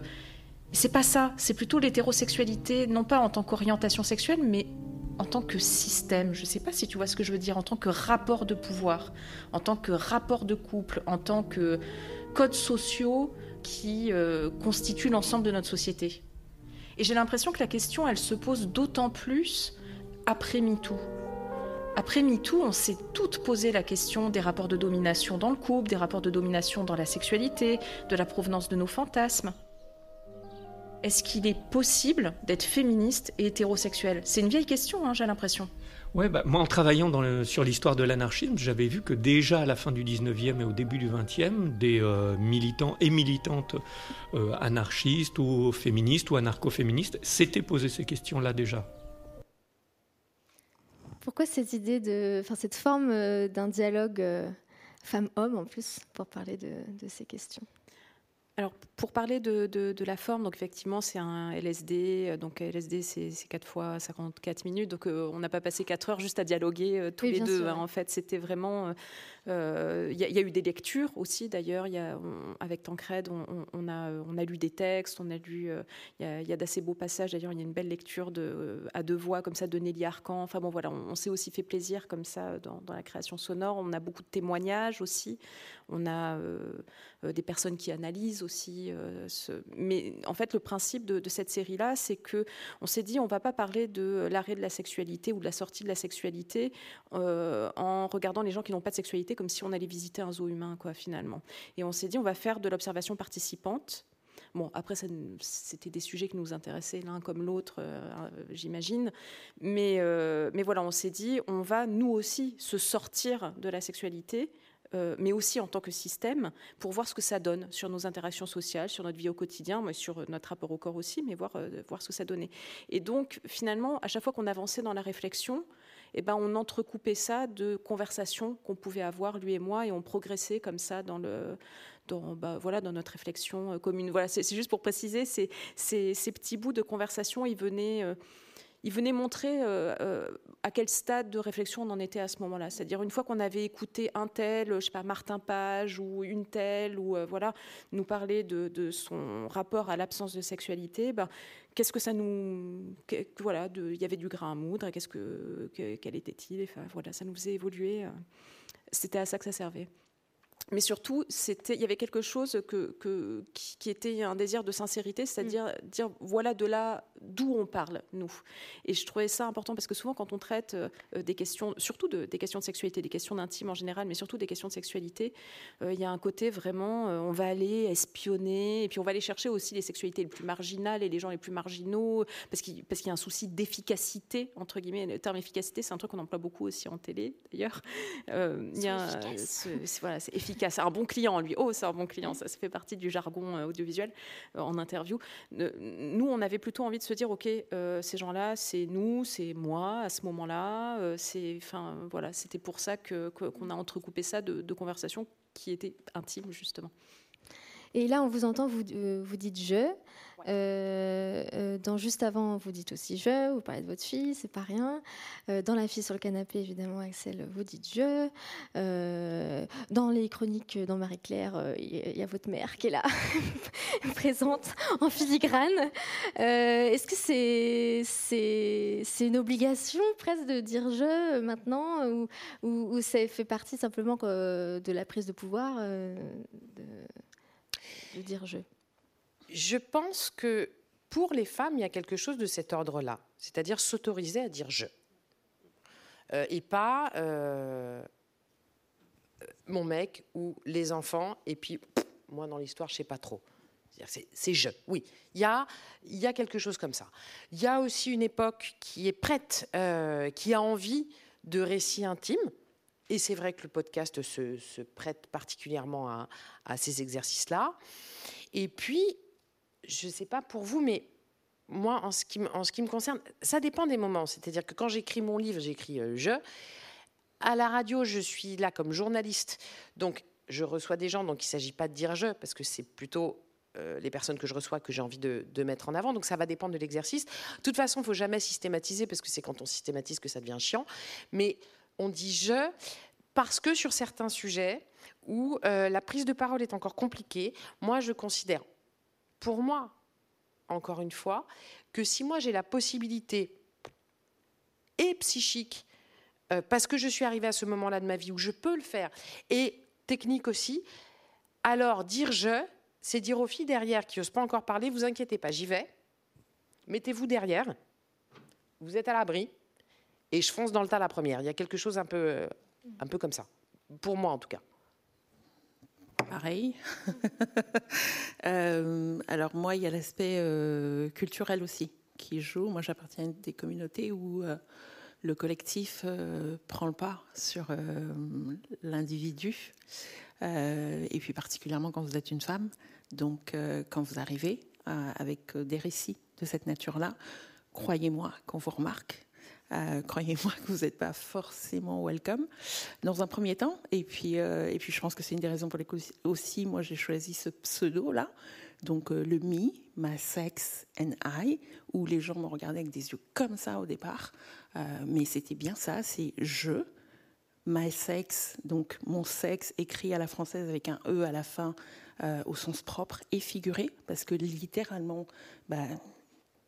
c'est pas ça, c'est plutôt l'hétérosexualité, non pas en tant qu'orientation sexuelle, mais en tant que système. Je sais pas si tu vois ce que je veux dire, en tant que rapport de pouvoir, en tant que rapport de couple, en tant que codes sociaux qui euh, constituent l'ensemble de notre société. Et j'ai l'impression que la question, elle se pose d'autant plus après MeToo. Après MeToo, on s'est toutes posé la question des rapports de domination dans le couple, des rapports de domination dans la sexualité, de la provenance de nos fantasmes. est-ce qu'il est possible d'être féministe et hétérosexuel? C'est une vieille question, hein, j'ai l'impression. Ouais, bah, moi, en travaillant sur l'histoire de l'anarchisme, j'avais vu que déjà à la fin du 19e et au début du 20e, des euh, militants et militantes euh, anarchistes ou féministes ou anarcho-féministes s'étaient posé ces questions-là déjà. Pourquoi cette idée de, enfin cette forme euh, d'un dialogue femme-homme en plus pour parler de, de ces questions? Alors, pour parler de, la forme, donc effectivement, c'est un LSD. Donc, LSD, c'est 4 fois 54 minutes. Donc, euh, on n'a pas passé 4 heures juste à dialoguer euh, tous les deux. Hein. en fait, c'était vraiment. Il euh, y, a eu des lectures aussi, d'ailleurs. Avec Tancred, on, a, lu des textes, on a lu. Il y a, d'assez beaux passages. D'ailleurs, il y a une belle lecture de, à deux voix, comme ça, de Nelly Arcan. Enfin, bon, voilà, on, s'est aussi fait plaisir, comme ça, dans, la création sonore. On a beaucoup de témoignages aussi. On a des personnes qui analysent aussi. Euh, mais en fait, le principe de, cette série-là, c'est que on s'est dit, on va pas parler de l'arrêt de la sexualité ou de la sortie de la sexualité euh, en regardant les gens qui n'ont pas de sexualité comme si on allait visiter un zoo humain, quoi, finalement. Et on s'est dit, on va faire de l'observation participante. Bon, après, c'était des sujets qui nous intéressaient l'un comme l'autre, euh, j'imagine. Mais, mais voilà, on s'est dit, on va nous aussi se sortir de la sexualité euh, mais aussi en tant que système, pour voir ce que ça donne sur nos interactions sociales, sur notre vie au quotidien, sur notre rapport au corps aussi, mais voir, euh, voir ce que ça donnait. Et donc, finalement, à chaque fois qu'on avançait dans la réflexion, eh ben, on entrecoupait ça de conversations qu'on pouvait avoir, lui et moi, et on progressait comme ça dans le, dans, bah, voilà, dans notre réflexion euh, commune. Voilà, c'est juste pour préciser, ces, ces, ces, petits bouts de conversation, ils venaient il venait montrer euh, euh, à quel stade de réflexion on en était à ce moment-là. C'est-à-dire une fois qu'on avait écouté un tel, je sais pas, Martin Page ou une telle, ou euh, voilà, nous parler de, son rapport à l'absence de sexualité, ben, qu'est-ce que ça nous, voilà, il y avait du grain à moudre, qu'est-ce que, quel était-il, enfin, voilà, ça nous faisait évoluer. C'était à ça que ça servait mais surtout, c'était, il y avait quelque chose que, que qui, était un désir de sincérité, c'est-à-dire mm. dire voilà de là d'où on parle nous. Et je trouvais ça important parce que souvent quand on traite euh, des questions, surtout de, des questions de sexualité, des questions d'intime en général, mais surtout des questions de sexualité, euh, il y a un côté vraiment, euh, on va aller espionner et puis on va aller chercher aussi les sexualités les plus marginales et les gens les plus marginaux parce qu'il y a un souci d'efficacité entre guillemets. Le terme efficacité, c'est un truc qu'on emploie beaucoup aussi en télé d'ailleurs. il y a, voilà, c'est efficace un bon client, lui. Oh, c'est un bon client. Ça, fait partie du jargon euh, audiovisuel euh, en interview. nous, on avait plutôt envie de se dire, OK, euh, ces gens-là, c'est nous, c'est moi à ce moment-là. c'est, enfin, voilà, c'était pour ça que, qu'on a entrecoupé ça de conversations qui étaient intimes, justement. Et là, on vous entend, vous, vous dites je. Euh, euh, dans Juste avant, vous dites aussi je, vous parlez de votre fille, c'est pas rien. Euh, dans La fille sur le canapé, évidemment, Axel, vous dites je. dans les chroniques, dans Marie-Claire, il y, a votre mère qui est là, présente en filigrane. Est-ce que c'est une obligation presque de dire je maintenant ou, ou, ça fait partie simplement de la prise de pouvoir de dire je je pense que pour les femmes, il y a quelque chose de cet ordre-là, c'est-à-dire s'autoriser à dire je. Euh, et pas euh, mon mec ou les enfants, et puis moi dans l'histoire, je sais pas trop. C'est je, oui. Il y, a, il y a quelque chose comme ça. Il y a aussi une époque qui est prête, euh, qui a envie de récits intimes. Et c'est vrai que le podcast se, prête particulièrement à, ces exercices-là. Et puis, je ne sais pas pour vous, mais moi, en ce, qui, en ce qui me concerne, ça dépend des moments. C'est-à-dire que quand j'écris mon livre, j'écris euh, je. À la radio, je suis là comme journaliste. Donc, je reçois des gens, donc il ne s'agit pas de dire je, parce que c'est plutôt euh, les personnes que je reçois que j'ai envie de, mettre en avant. Donc ça va dépendre de l'exercice. De toute façon, il ne faut jamais systématiser parce que c'est quand on systématise que ça devient chiant. Mais on dit je parce que sur certains sujets où euh, la prise de parole est encore compliquée, moi je considère pour moi, encore une fois, que si moi j'ai la possibilité et psychique, euh, parce que je suis arrivée à ce moment-là de ma vie où je peux le faire, et technique aussi, alors dire je, c'est dire aux filles derrière qui n'osent pas encore parler, vous inquiétez pas, j'y vais, mettez-vous derrière, vous êtes à l'abri, et je fonce dans le tas la première. Il y a quelque chose un peu, un peu comme ça, pour moi en tout cas. pareil. Euh, alors moi, il y a l'aspect euh, culturel aussi qui joue. Moi, j'appartiens à des communautés où euh, le collectif prend le pas sur l'individu, et puis particulièrement quand vous êtes une femme. Donc, quand vous arrivez avec des récits de cette nature-là, croyez-moi qu'on vous remarque euh, croyez-moi que vous n'êtes pas forcément welcome dans un premier temps. Et puis, euh, et puis je pense que c'est une des raisons pour lesquelles aussi, moi, j'ai choisi ce pseudo-là. Donc, euh, le me, my sex and I, où les gens me regardaient avec des yeux comme ça au départ. mais c'était bien ça, c'est je, my sex, donc mon sexe écrit à la française avec un E à la fin au sens propre et figuré, parce que littéralement, bah,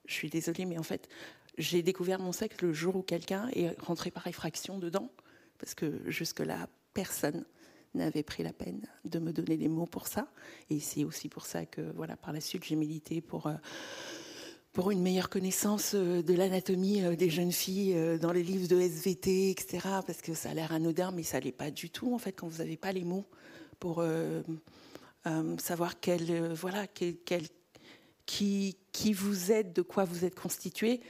je suis désolée, mais en fait, j'ai découvert mon sexe le jour où quelqu'un est rentré par effraction dedans, parce que jusque-là, personne n'avait pris la peine de me donner les mots pour ça. Et c'est aussi pour ça que, voilà, par la suite, j'ai milité pour, euh, pour une meilleure connaissance euh, de l'anatomie euh, des jeunes filles dans les livres de SVT, etc. Parce que ça a l'air anodin, mais ça l'est pas du tout, en fait, quand vous n'avez pas les mots pour savoir quel, voilà, quel, qui, qui vous êtes, de quoi vous êtes constitué.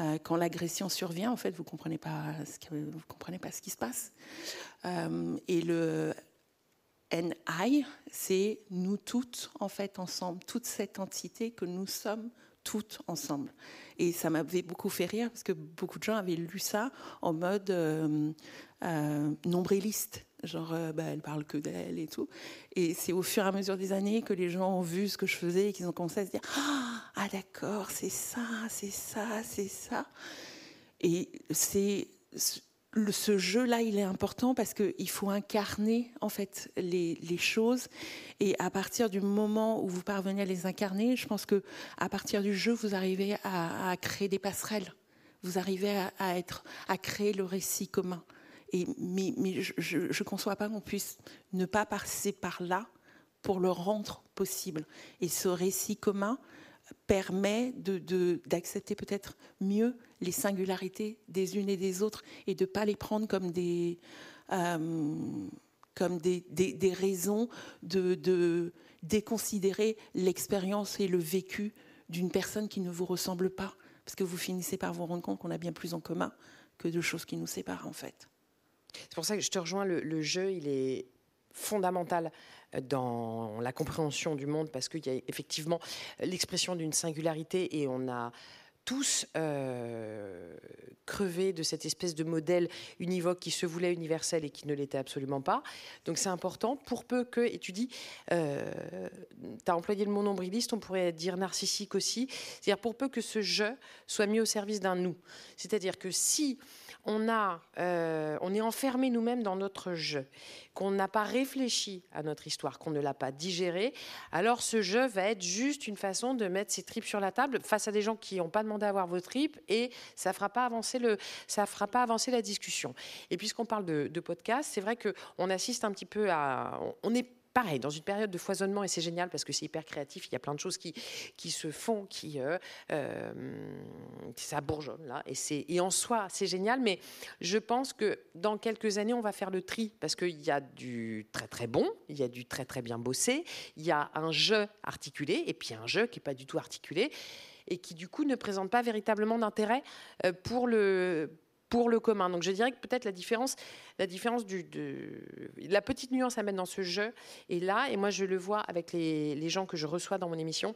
Euh, quand l'agression survient, en fait, vous comprenez pas ce comprenez pas ce qui se passe. Euh, et le NI, c'est nous toutes, en fait, ensemble, toute cette entité que nous sommes toutes ensemble. Et ça m'avait beaucoup fait rire parce que beaucoup de gens avaient lu ça en mode euh, nombriliste. Genre, bah, elle parle que d'elle et tout. Et c'est au fur et à mesure des années que les gens ont vu ce que je faisais et qu'ils ont commencé à se dire Ah, ah d'accord, c'est ça, c'est ça, c'est ça. Et c'est ce jeu-là, il est important parce qu'il faut incarner en fait les, choses. Et à partir du moment où vous parvenez à les incarner, je pense que à partir du jeu, vous arrivez à, créer des passerelles. Vous arrivez à, être, à créer le récit commun. Mais, je ne conçois pas qu'on puisse ne pas passer par là pour le rendre possible. Et ce récit commun, permet d'accepter peut-être mieux les singularités des unes et des autres et de ne pas les prendre comme des, euh, des, raisons de, de déconsidérer l'expérience et le vécu d'une personne qui ne vous ressemble pas. Parce que vous finissez par vous rendre compte qu'on a bien plus en commun que de choses qui nous séparent en fait. C'est pour ça que je te rejoins, le, jeu, il est fondamental dans la compréhension du monde parce qu'il y a effectivement l'expression d'une singularité et on a tous euh, crevé de cette espèce de modèle univoque qui se voulait universel et qui ne l'était absolument pas. Donc c'est important, pour peu que, et tu dis, euh, tu as employé le mot nombriliste, on pourrait dire narcissique aussi, c'est-à-dire pour peu que ce je soit mis au service d'un nous. C'est-à-dire que si on, a, euh, on est enfermé nous-mêmes dans notre jeu, qu'on n'a pas réfléchi à notre histoire, qu'on ne l'a pas digéré, alors ce jeu va être juste une façon de mettre ses tripes sur la table face à des gens qui n'ont pas demandé à avoir vos tripes et ça ne fera, pas avancer fera pas avancer la discussion. Et puisqu'on parle de, de podcast, c'est vrai qu'on assiste un petit peu à... On est pareil, dans une période de foisonnement, et c'est génial parce que c'est hyper créatif, il y a plein de choses qui, qui se font, qui euh, euh, ça bourgeonne là, et, c'est, et en soi, c'est génial, mais je pense que dans quelques années, on va faire le tri parce qu'il y a du très très bon, il y a du très très bien bossé, il y a un jeu articulé, et puis un jeu qui n'est pas du tout articulé et qui du coup ne présente pas véritablement d'intérêt euh, pour le pour le commun. Donc je dirais que peut-être la différence, la différence du, de, la petite nuance à mettre dans ce jeu est là. Et moi, je le vois avec les, gens que je reçois dans mon émission.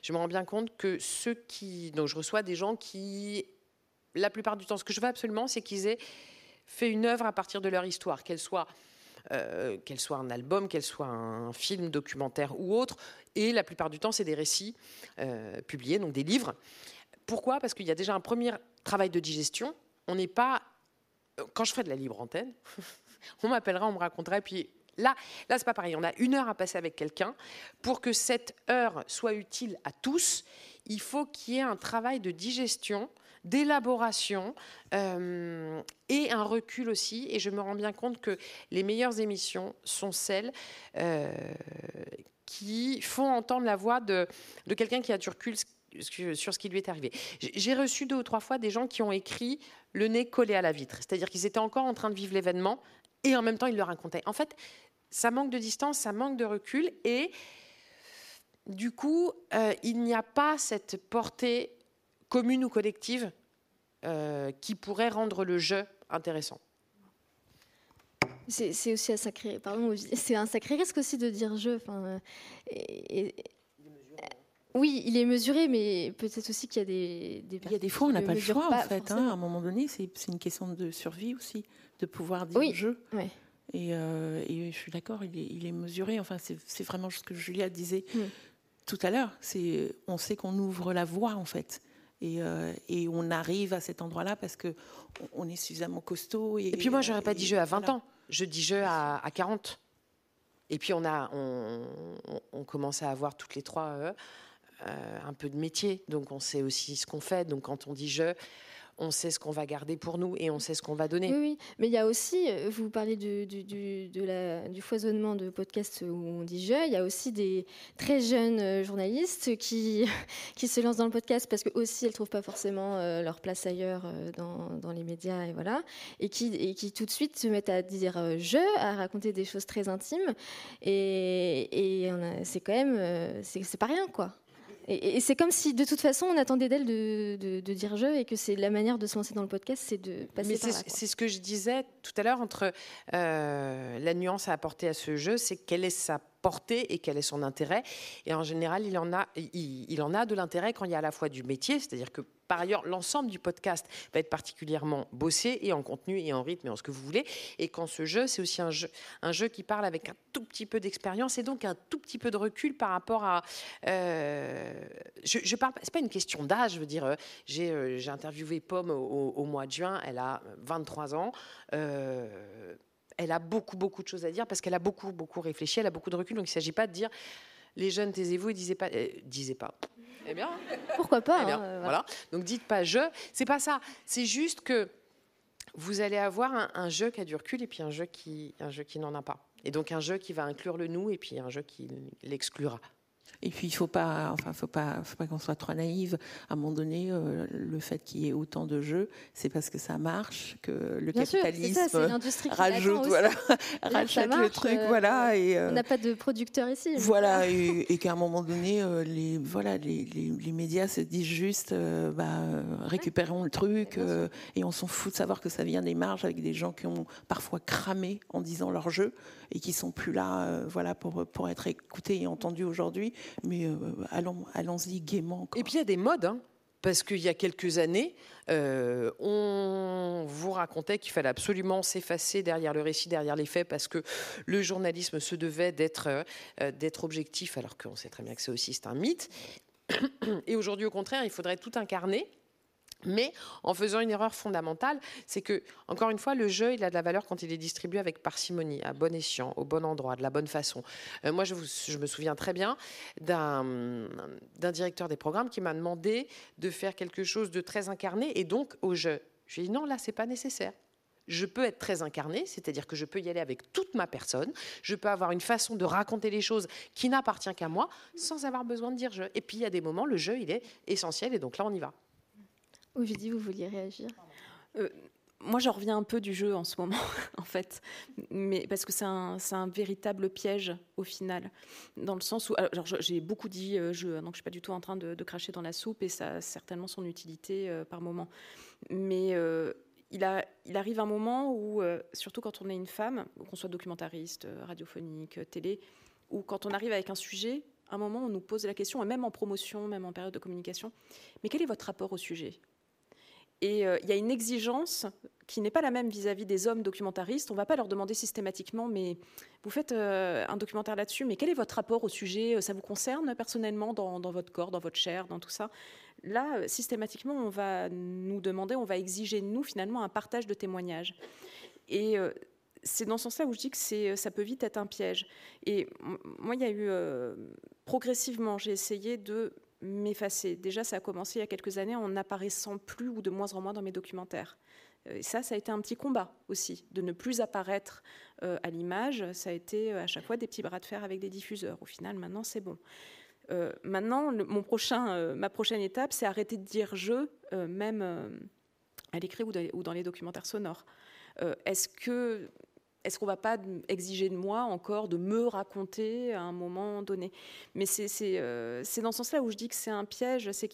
Je me rends bien compte que ceux qui, donc je reçois des gens qui, la plupart du temps, ce que je veux absolument, c'est qu'ils aient fait une œuvre à partir de leur histoire, qu'elle soit euh, qu'elle soit un album, qu'elle soit un film, documentaire ou autre. Et la plupart du temps, c'est des récits euh, publiés, donc des livres. Pourquoi? Parce qu'il y a déjà un premier travail de digestion. On n'est pas. Euh, quand je ferai de la libre antenne, on m'appellera, on me racontera, puis Là, là c'est pas pareil. On a une heure à passer avec quelqu'un. Pour que cette heure soit utile à tous, il faut qu'il y ait un travail de digestion, d'élaboration euh, et un recul aussi. Et je me rends bien compte que les meilleures émissions sont celles euh, qui font entendre la voix de, de quelqu'un qui a du recul, sur ce qui lui est arrivé. J'ai reçu deux ou trois fois des gens qui ont écrit le nez collé à la vitre, c'est-à-dire qu'ils étaient encore en train de vivre l'événement et en même temps ils le racontaient. En fait, ça manque de distance, ça manque de recul, et du coup, euh, il n'y a pas cette portée commune ou collective euh, qui pourrait rendre le jeu intéressant. C'est aussi un sacré, pardon, c'est un sacré risque aussi de dire jeu. Enfin, et, oui, il est mesuré, mais peut-être aussi qu'il y a des, Il y a des fois, on n'a pas le choix, en fait. Hein, à un moment donné, c'est une question de survie aussi, de pouvoir dire oui. jeu. Euh, et, je suis d'accord, il est, mesuré. Enfin, c'est vraiment ce que Julia disait mm. tout à l'heure. C'est, on sait qu'on ouvre la voie, en fait. Et, euh, on arrive à cet endroit-là parce que on est suffisamment costaud. Et, puis moi, j'aurais pas dit jeu à 20 ans. Je dis jeu à, 40. Et puis on a, on, commence à avoir toutes les trois euh, euh, un peu de métier, donc on sait aussi ce qu'on fait. Donc quand on dit je, on sait ce qu'on va garder pour nous et on sait ce qu'on va donner. Oui, mais il y a aussi, euh, vous parlez du, foisonnement de podcasts où on dit je, il y a aussi des très jeunes euh, journalistes qui, qui se lancent dans le podcast parce que aussi elles ne trouvent pas forcément euh, leur place ailleurs dans, dans, les médias et voilà, et qui, et qui tout de suite se mettent à dire je, à raconter des choses très intimes et, et c'est quand même, c'est pas rien quoi. Et, c'est comme si, de toute façon, on attendait d'elle de, dire je et que c'est la manière de se lancer dans le podcast, c'est de passer par là. C'est ce que je disais tout à l'heure entre euh, la nuance à apporter à ce jeu, c'est quelle est sa portée et quel est son intérêt. Et en général, il en a, il, en a de l'intérêt quand il y a à la fois du métier, c'est-à-dire que par ailleurs, l'ensemble du podcast va être particulièrement bossé et en contenu et en rythme et en ce que vous voulez. Et quand ce jeu, c'est aussi un jeu, un jeu qui parle avec un tout petit peu d'expérience et donc un tout petit peu de recul par rapport à. Euh, je, parle. C'est pas une question d'âge. Je veux dire, euh, euh, j'ai interviewé Pomme au, mois de juin. Elle a 23 ans. Elle a beaucoup, beaucoup de choses à dire parce qu'elle a beaucoup, beaucoup réfléchi, elle a beaucoup de recul. Donc il ne s'agit pas de dire les jeunes, taisez-vous, et disait pas, disait pas. Eh bien, pourquoi pas eh hein, voilà. Donc dites pas je. C'est pas ça. C'est juste que vous allez avoir un, jeu qui a du recul et puis un jeu qui, un jeu qui n'en a pas. Et donc un jeu qui va inclure le nous et puis un jeu qui l'exclura. Et puis il faut pas, enfin faut pas, faut pas qu'on soit trop naïve. À un moment donné, euh, le fait qu'il y ait autant de jeux, c'est parce que ça marche, que le capitalisme rajoute, voilà, rachète le truc, euh, voilà. Et euh, on n'a pas de producteur ici. Voilà, et, qu'à un moment donné, les, voilà, les, les, médias se disent juste, bah, récupérons le truc, et on s'en fout de savoir que ça vient des marges avec des gens qui ont parfois cramé en disant leur jeu et qui sont plus là, voilà, pour pour être écoutés et entendus aujourd'hui mais euh, allons, allons-y gaiement. Et puis il y a des modes. Hein, parce qu'il y a quelques années, euh, on vous racontait qu'il fallait absolument s'effacer derrière le récit, derrière les faits, parce que le journalisme se devait d'être euh, d'être objectif, alors qu'on sait très bien que c'est aussi c'est un mythe. Et aujourd'hui, au contraire, il faudrait tout incarner mais en faisant une erreur fondamentale, c'est que, encore une fois, le jeu, il a de la valeur quand il est distribué avec parcimonie, à bon escient, au bon endroit, de la bonne façon. Euh, moi, je, me souviens très bien d'un directeur des programmes qui m'a demandé de faire quelque chose de très incarné et donc au jeu. Je lui ai dit non, là, c'est pas nécessaire. Je peux être très incarné, c'est-à-dire que je peux y aller avec toute ma personne. Je peux avoir une façon de raconter les choses qui n'appartient qu'à moi sans avoir besoin de dire je. Et puis, il y a des moments, le jeu, il est essentiel et donc là, on y va. Dit, vous vouliez réagir? Euh, moi, j'en reviens un peu du jeu en ce moment, en fait, mais parce que c'est un, véritable piège au final, dans le sens où, alors j'ai beaucoup dit euh, jeu, donc je suis pas du tout en train de, cracher dans la soupe et ça a certainement son utilité euh, par moment, mais il, a, arrive un moment où, surtout quand on est une femme, qu'on soit documentariste, radiophonique, télé, ou quand on arrive avec un sujet, un moment on nous pose la question, même en promotion, même en période de communication, mais quel est votre rapport au sujet? Et euh, il y a une exigence qui n'est pas la même vis-à-vis des hommes documentaristes. On ne va pas leur demander systématiquement, mais vous faites euh, un documentaire là-dessus, mais quel est votre rapport au sujet? Ça vous concerne personnellement dans, votre corps, dans votre chair, dans tout ça? Là, systématiquement, on va nous demander, on va exiger de nous finalement un partage de témoignages. Et euh, c'est dans ce sens-là où je dis que ça peut vite être un piège. Et moi, il y a eu progressivement, j'ai essayé de m'effacer. Déjà, ça a commencé il y a quelques années en n'apparaissant plus ou de moins en moins dans mes documentaires. Euh, et ça, ça a été un petit combat aussi, de ne plus apparaître euh, à l'image. Ça a été euh, à chaque fois des petits bras de fer avec des diffuseurs. Au final, maintenant, c'est bon. maintenant, mon prochain, ma prochaine étape, c'est arrêter de dire je, même à l'écrit ou, ou, dans les documentaires sonores. Est-ce que est-ce qu'on va pas exiger de moi encore de me raconter à un moment donné? Mais c'est euh, dans ce sens-là où je dis que c'est un piège, c'est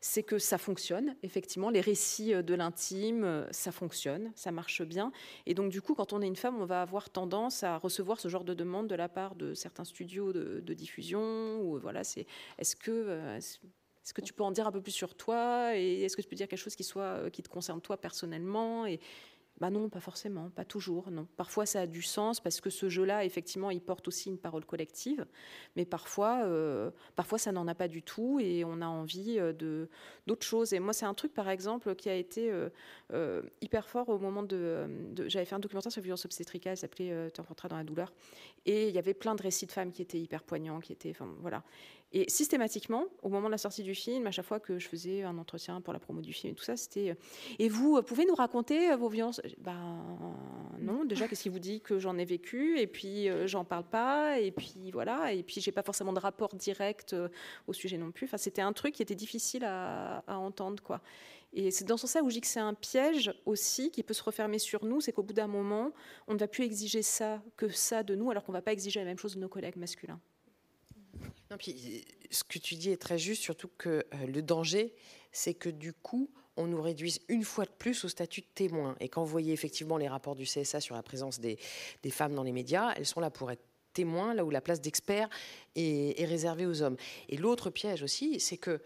c'est que ça fonctionne effectivement. Les récits de l'intime, ça fonctionne, ça marche bien. Et donc du coup, quand on est une femme, on va avoir tendance à recevoir ce genre de demande de la part de certains studios de, diffusion. Voilà, c'est est-ce que euh, est-ce que tu peux en dire un peu plus sur toi et est-ce que tu peux dire quelque chose qui soit qui te concerne toi personnellement et bah non, pas forcément, pas toujours, non. Parfois ça a du sens parce que ce jeu-là, effectivement, il porte aussi une parole collective, mais parfois, euh, parfois ça n'en a pas du tout et on a envie euh, de d'autres choses. Et moi, c'est un truc, par exemple, qui a été euh, hyper fort au moment de, j'avais fait un documentaire sur la violence obstétricale, s'appelait "Tu rencontreras dans la douleur", et il y avait plein de récits de femmes qui étaient hyper poignants, qui étaient, voilà. Et systématiquement, au moment de la sortie du film, à chaque fois que je faisais un entretien pour la promo du film et tout ça, c'était euh, Et vous, euh, pouvez nous raconter euh, vos violences? Ben non, déjà, qu'est-ce qui vous dit que j'en ai vécu? Et puis, j'en parle pas. Et puis, voilà. Et puis, j'ai pas forcément de rapport direct au sujet non plus. Enfin, c'était un truc qui était difficile à, entendre, quoi. Et c'est dans ce sens où je dis que c'est un piège aussi qui peut se refermer sur nous, c'est qu'au bout d'un moment, on ne va plus exiger ça que ça de nous, alors qu'on ne va pas exiger la même chose de nos collègues masculins. Ce que tu dis est très juste, surtout que euh, le danger, c'est que du coup, on nous réduise une fois de plus au statut de témoin. Et quand vous voyez effectivement les rapports du CSA sur la présence des, femmes dans les médias, elles sont là pour être témoins, là où la place d'expert est, est, réservée aux hommes. Et l'autre piège aussi, c'est que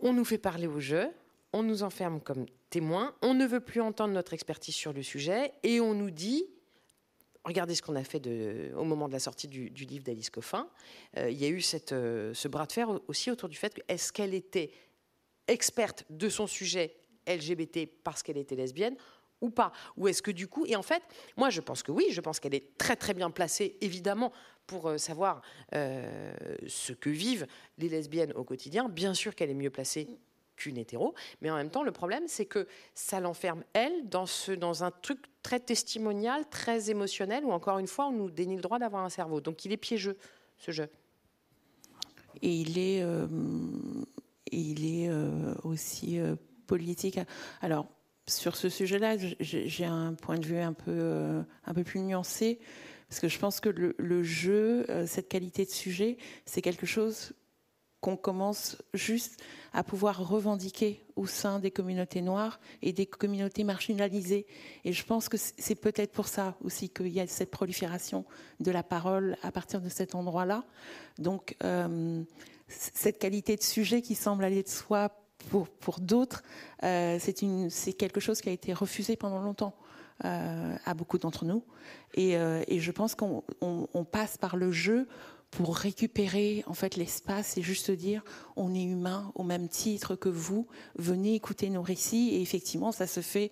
on nous fait parler au jeu, on nous enferme comme témoins, on ne veut plus entendre notre expertise sur le sujet, et on nous dit regardez ce qu'on a fait au moment de la sortie du, livre d'Alice Coffin. Euh, il y a eu euh, ce bras de fer aussi autour du fait que est-ce qu'elle était experte de son sujet LGBT parce qu'elle était lesbienne ou pas? Ou est-ce que du coup, et en fait, moi je pense que oui, je pense qu'elle est très très bien placée, évidemment, pour euh, savoir ce que vivent les lesbiennes au quotidien. Bien sûr qu'elle est mieux placée qu'une hétéro, mais en même temps, le problème, c'est que ça l'enferme, elle, dans, ce, un truc très testimonial, très émotionnel, où encore une fois, on nous dénie le droit d'avoir un cerveau. Donc il est piégeux, ce jeu. Et il est, euh, il est euh, aussi euh, politique. Alors, sur ce sujet-là, j'ai un point de vue un peu, un peu plus nuancé, parce que je pense que le jeu, cette qualité de sujet, c'est quelque chose qu'on commence juste à pouvoir revendiquer au sein des communautés noires et des communautés marginalisées. Et je pense que c'est peut-être pour ça aussi qu'il y a cette prolifération de la parole à partir de cet endroit-là. Donc, euh, cette qualité de sujet qui semble aller de soi pour, d'autres, euh, c'est quelque chose qui a été refusé pendant longtemps. Euh, à beaucoup d'entre nous. Et, je pense qu'on on, on passe par le jeu pour récupérer en fait l'espace et juste dire on est humain au même titre que vous, venez écouter nos récits. Et effectivement ça se fait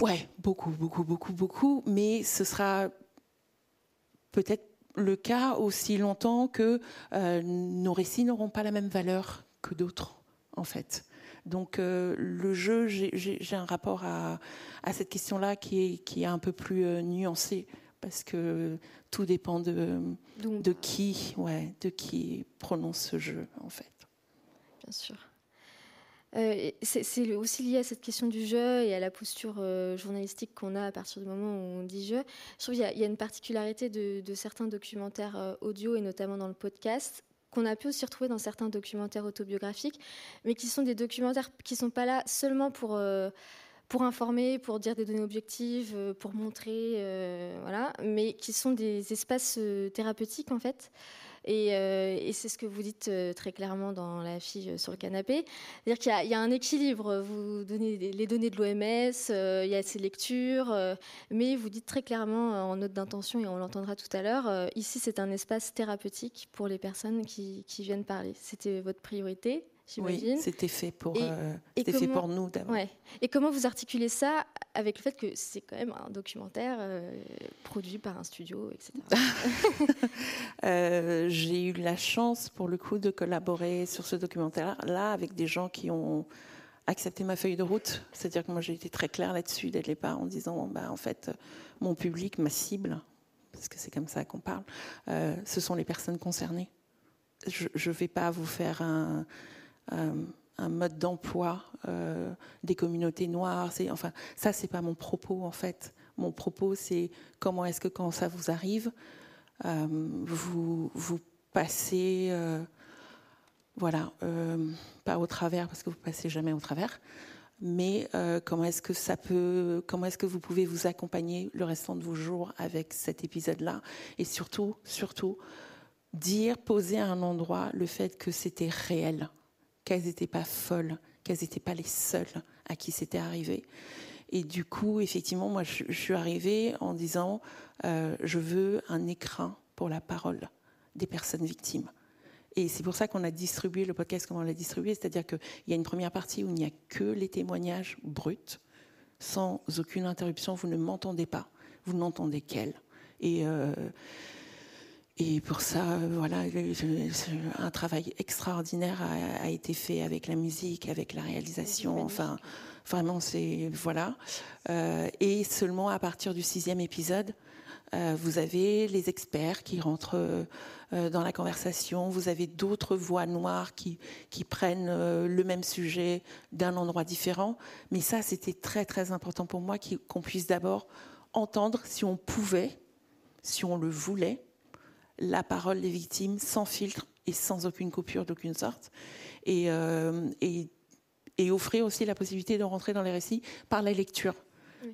ouais beaucoup beaucoup beaucoup beaucoup. Mais ce sera peut-être le cas aussi longtemps que euh, nos récits n'auront pas la même valeur que d'autres en fait. Donc euh, le jeu, j'ai un rapport à, cette question-là qui est, qui est un peu plus euh, nuancé parce que tout dépend de, de qui, ouais, de qui prononce ce jeu, en fait. Bien sûr. Euh, c'est aussi lié à cette question du jeu et à la posture euh, journalistique qu'on a à partir du moment où on dit jeu. Je trouve qu'il y, a une particularité de, certains documentaires euh, audio et notamment dans le podcast qu'on a pu aussi retrouver dans certains documentaires autobiographiques, mais qui sont des documentaires qui ne sont pas là seulement pour pour informer, pour dire des données objectives, euh, pour montrer, euh, voilà, mais qui sont des espaces euh, thérapeutiques en fait. Et, c'est ce que vous dites très clairement dans la fille sur le canapé. C'est-à-dire qu'il y, a un équilibre. Vous donnez les données de l'OMS, il y a ces lectures, mais vous dites très clairement en note d'intention, et on l'entendra tout à l'heure, ici c'est un espace thérapeutique pour les personnes qui, qui viennent parler. C'était votre priorité oui, c'était fait pour, euh, fait pour nous d'abord. Ouais. Et comment vous articulez ça avec le fait que c'est quand même un documentaire euh, produit par un studio, etc. euh, J'ai eu la chance, pour le coup, de collaborer sur ce documentaire-là avec des gens qui ont accepté ma feuille de route. C'est-à-dire que moi, j'ai été très claire là-dessus dès le départ en disant, bah, en fait, mon public, ma cible, parce que c'est comme ça qu'on parle, euh, ce sont les personnes concernées. Je ne vais pas vous faire un un mode d'emploi des communautés noires. Enfin, ça, c'est pas mon propos en fait. Mon propos, c'est comment est-ce que quand ça vous arrive, vous, vous passez, voilà, pas au travers parce que vous passez jamais au travers, mais euh, comment est-ce que ça peut, comment est-ce que vous pouvez vous accompagner le restant de vos jours avec cet épisode-là, et surtout, surtout, dire, poser à un endroit le fait que c'était réel, qu'elles n'étaient pas folles, qu'elles n'étaient pas les seules à qui c'était arrivé. Et du coup, effectivement, moi, je, suis arrivée en disant, euh, je veux un écrin pour la parole des personnes victimes. Et c'est pour ça qu'on a distribué le podcast comme on l'a distribué, c'est-à-dire qu'il y a une première partie où il n'y a que les témoignages bruts, sans aucune interruption, vous ne m'entendez pas, vous n'entendez qu'elle. Et, euh, et pour ça, voilà, un travail extraordinaire a, été fait avec la musique, avec la réalisation, enfin, vraiment, c'est, voilà. Euh, et seulement à partir du sixième épisode, euh, vous avez les experts qui rentrent euh, dans la conversation, vous avez d'autres voix noires qui, qui prennent euh, le même sujet d'un endroit différent. Mais ça, c'était très très important pour moi qu'on puisse d'abord entendre, si on pouvait, si on le voulait, la parole des victimes sans filtre et sans aucune coupure d'aucune sorte. Et, et, et, offrir aussi la possibilité de rentrer dans les récits par la lecture.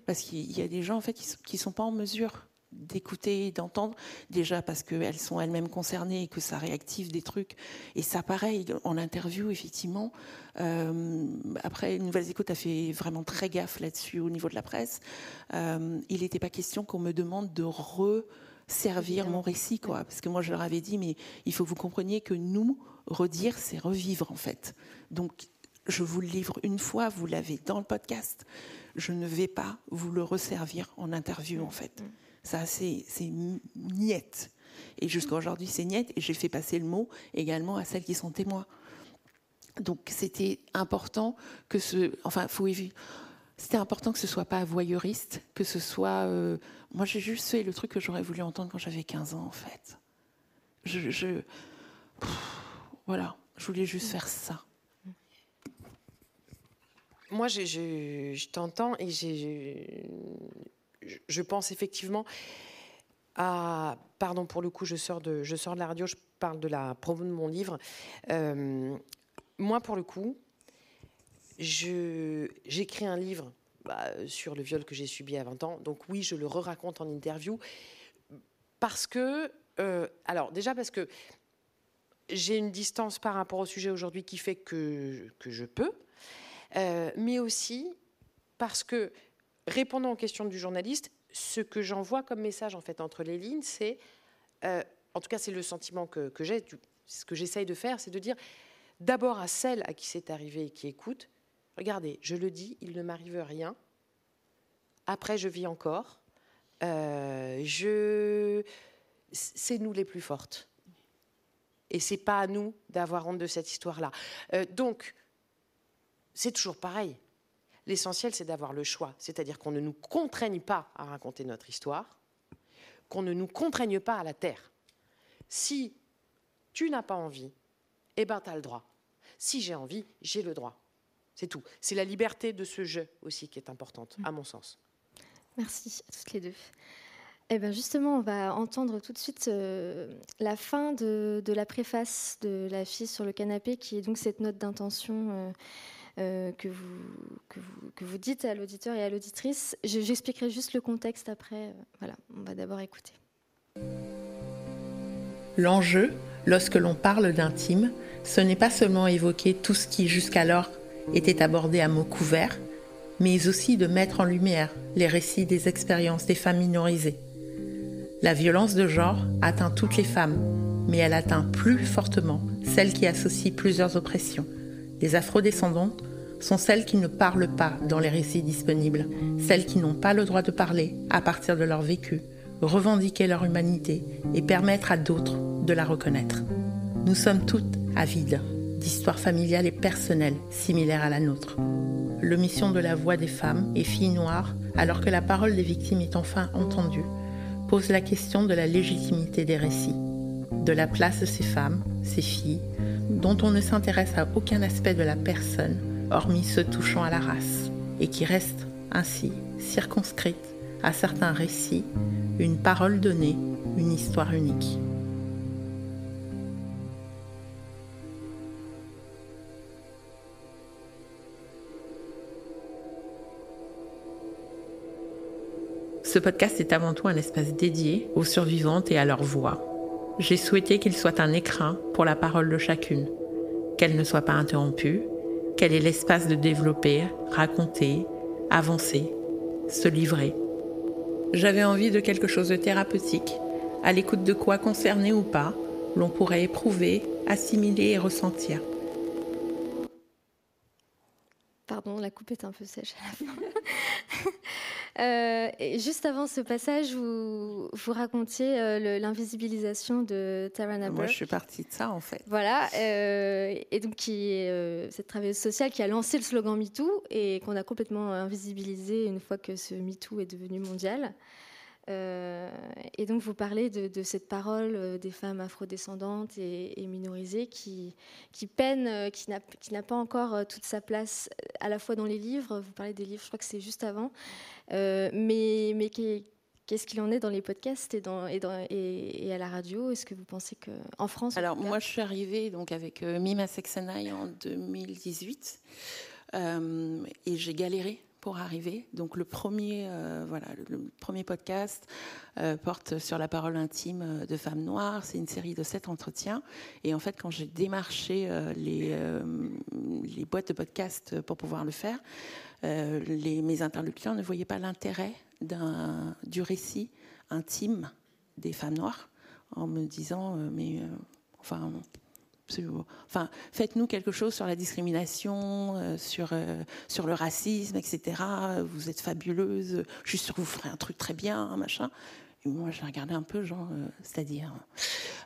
Parce qu'il y a des gens en fait qui ne sont pas en mesure d'écouter, d'entendre, déjà parce qu'elles sont elles-mêmes concernées et que ça réactive des trucs. Et ça, pareil, en interview, effectivement. Euh, après, Nouvelles Écoutes a fait vraiment très gaffe là-dessus au niveau de la presse. Euh, il n'était pas question qu'on me demande de resservir mon récit, quoi. Parce que moi, je leur avais dit, mais il faut que vous compreniez que nous, redire, c'est revivre, en fait. Donc, je vous le livre une fois, vous l'avez dans le podcast. Je ne vais pas vous le resservir en interview, en fait. Mm. Ça, c'est niette. Et jusqu'à aujourd'hui, c'est niette. Et j'ai fait passer le mot également à celles qui sont témoins. Donc, c'était important que ce. Enfin, faut C'était important que ce soit pas voyeuriste, que ce soit. Euh, moi, j'ai juste fait le truc que j'aurais voulu entendre quand j'avais 15 ans, en fait. Je. voilà. Je voulais juste faire ça. Moi, je t'entends et j'ai je pense effectivement à. Pardon, pour le coup, je sors de, je sors de la radio, je parle de la promo de mon livre. Euh, moi, pour le coup, j'écris un livre bah, sur le viol que j'ai subi à 20 ans. Donc, oui, je le re-raconte en interview. Parce que. Euh, alors, déjà, parce que j'ai une distance par rapport au sujet aujourd'hui qui fait que, que je peux. Euh, mais aussi parce que répondant aux questions du journaliste, ce que j'envoie comme message en fait entre les lignes, c'est, euh, en tout cas c'est le sentiment que, que j'ai, ce que j'essaye de faire, c'est de dire d'abord à celle à qui c'est arrivé et qui écoute, regardez, je le dis, il ne m'arrive rien, après je vis encore, euh, je... c'est nous les plus fortes. Et c'est pas à nous d'avoir honte de cette histoire-là. Euh, donc, c'est toujours pareil. L'essentiel, c'est d'avoir le choix, c'est-à-dire qu'on ne nous contraigne pas à raconter notre histoire, qu'on ne nous contraigne pas à la terre. Si tu n'as pas envie, eh ben, tu as le droit. Si j'ai envie, j'ai le droit. C'est tout. C'est la liberté de ce jeu aussi qui est importante, à mon sens. Merci à toutes les deux. Eh ben justement, on va entendre tout de suite euh, la fin de, la préface de La fille sur le canapé, qui est donc cette note d'intention euh, euh, que, vous, que, vous, que, vous, dites à l'auditeur et à l'auditrice. J'expliquerai juste le contexte après. Voilà, on va d'abord écouter. L'enjeu, lorsque l'on parle d'intime, ce n'est pas seulement évoquer tout ce qui jusqu'alors était abordé à mots couverts, mais aussi de mettre en lumière les récits des expériences des femmes minorisées. La violence de genre atteint toutes les femmes, mais elle atteint plus fortement celles qui associent plusieurs oppressions les afrodescendantes sont celles qui ne parlent pas dans les récits disponibles, celles qui n'ont pas le droit de parler à partir de leur vécu, revendiquer leur humanité et permettre à d'autres de la reconnaître. Nous sommes toutes avides d'histoires familiales et personnelles similaires à la nôtre. L'omission de la voix des femmes et filles noires, alors que la parole des victimes est enfin entendue, pose la question de la légitimité des récits, de la place de ces femmes, ces filles, dont on ne s'intéresse à aucun aspect de la personne, hormis ceux touchant à la race, et qui reste ainsi circonscrite à certains récits, une parole donnée, une histoire unique. Ce podcast est avant tout un espace dédié aux survivantes et à leur voix. J'ai souhaité qu'il soit un écrin pour la parole de chacune, qu'elle ne soit pas interrompue, qu'elle ait l'espace de développer, raconter, avancer, se livrer. J'avais envie de quelque chose de thérapeutique, à l'écoute de quoi, concerné ou pas, l'on pourrait éprouver, assimiler et ressentir. Pardon, la coupe est un peu sèche à la fin. Euh, et juste avant ce passage, vous, vous racontiez euh, l'invisibilisation de Tara Naber. Moi, je suis partie de ça, en fait. Voilà, euh, et donc qui est cette travailleuse sociale qui a lancé le slogan MeToo et qu'on a complètement invisibilisé une fois que ce MeToo est devenu mondial. Euh, et donc vous parlez de, cette parole euh, des femmes afrodescendantes et, et minorisées qui, qui peinent, euh, qui n'a pas encore toute sa place à la fois dans les livres, vous parlez des livres, je crois que c'est juste avant, mais, mais Qu'est-ce qu'il en est dans les podcasts et, dans, et, dans, et, à la radio? Est-ce que vous pensez qu'en France Alors, moi, je suis arrivée donc, avec Mima Sexenai en 2018 et j'ai galéré pour arriver. Donc le premier, euh, voilà, le, premier podcast euh, porte sur la parole intime de femmes noires. C'est une série de sept entretiens. Et en fait, quand j'ai démarché euh, les, les boîtes de podcast pour pouvoir le faire, les, mes interlocuteurs ne voyaient pas l'intérêt du récit intime des femmes noires en me disant mais enfin Enfin, faites-nous quelque chose sur la discrimination, euh, sur, euh, sur le racisme, etc. Vous êtes fabuleuse. Je suis sûre que vous ferez un truc très bien, hein, machin. Moi, j'ai regardé un peu, genre, euh, c'est-à-dire.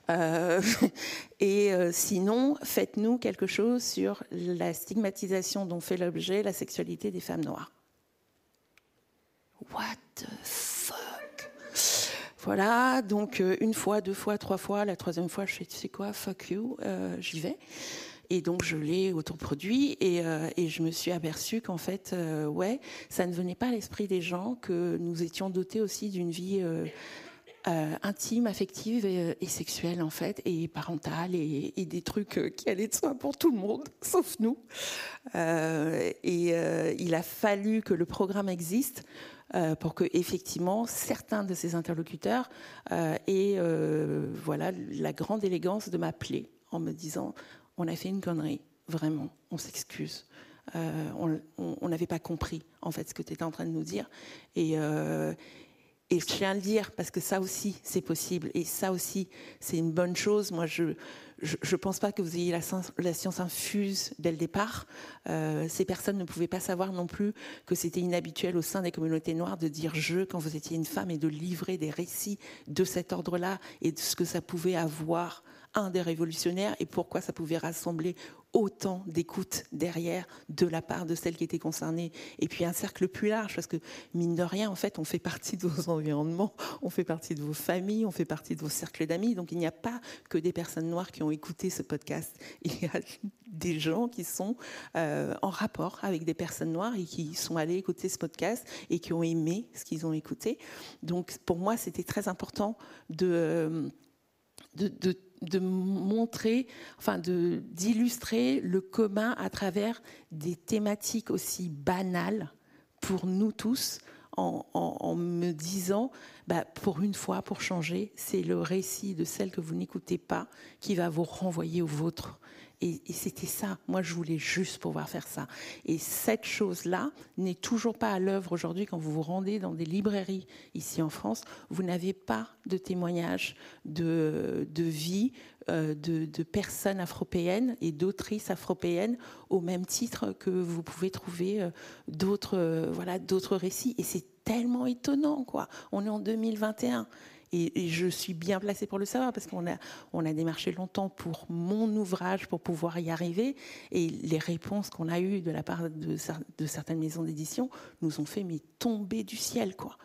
et sinon, faites-nous quelque chose sur la stigmatisation dont fait l'objet la sexualité des femmes noires. What the voilà, donc euh, une fois, deux fois, trois fois, la troisième fois, je sais quoi, fuck you, euh, j'y vais. Et donc je l'ai autoproduit et, euh, et je me suis aperçue qu'en fait, ouais, ça ne venait pas à l'esprit des gens que nous étions dotés aussi d'une vie intime, affective et, sexuelle en fait, et parentale et, et, des trucs qui allaient de soi pour tout le monde, sauf nous. et il a fallu que le programme existe euh, pour que effectivement certains de ces interlocuteurs euh, aient euh, voilà la grande élégance de m'appeler en me disant on a fait une connerie. Vraiment on s'excuse. On n'avait pas compris en fait ce que tu étais en train de nous dire et et je tiens à le dire parce que ça aussi c'est possible. Et ça aussi c'est une bonne chose. Moi je je ne pense pas que vous ayez la, science infuse dès le départ. Euh, ces personnes ne pouvaient pas savoir non plus que c'était inhabituel au sein des communautés noires de dire je quand vous étiez une femme et de livrer des récits de cet ordre-là et de ce que ça pouvait avoir un des révolutionnaires et pourquoi ça pouvait rassembler autant d'écoute derrière de la part de celles qui étaient concernées. Et puis un cercle plus large, parce que mine de rien, en fait, on fait partie de vos environnements, on fait partie de vos familles, on fait partie de vos cercles d'amis. Donc il n'y a pas que des personnes noires qui ont écouté ce podcast. Il y a des gens qui sont euh, en rapport avec des personnes noires et qui sont allés écouter ce podcast et qui ont aimé ce qu'ils ont écouté. Donc pour moi, c'était très important de, euh, de, de de montrer, enfin d'illustrer le commun à travers des thématiques aussi banales pour nous tous, en, me disant, bah, pour une fois, pour changer, c'est le récit de celle que vous n'écoutez pas qui va vous renvoyer au vôtre. Et, c'était ça. Moi, je voulais juste pouvoir faire ça. Et cette chose-là n'est toujours pas à l'œuvre aujourd'hui quand vous vous rendez dans des librairies ici en France. Vous n'avez pas de témoignages de, de vie euh, de, de, personnes afropéennes et d'autrices afropéennes au même titre que vous pouvez trouver euh, d'autres euh, voilà, d'autres récits. Et c'est tellement étonnant, quoi. On est en 2021. Et, je suis bien placée pour le savoir parce qu'on a, démarché longtemps pour mon ouvrage pour pouvoir y arriver. Et les réponses qu'on a eues de la part de, de certaines maisons d'édition nous ont fait mais tomber du ciel, quoi.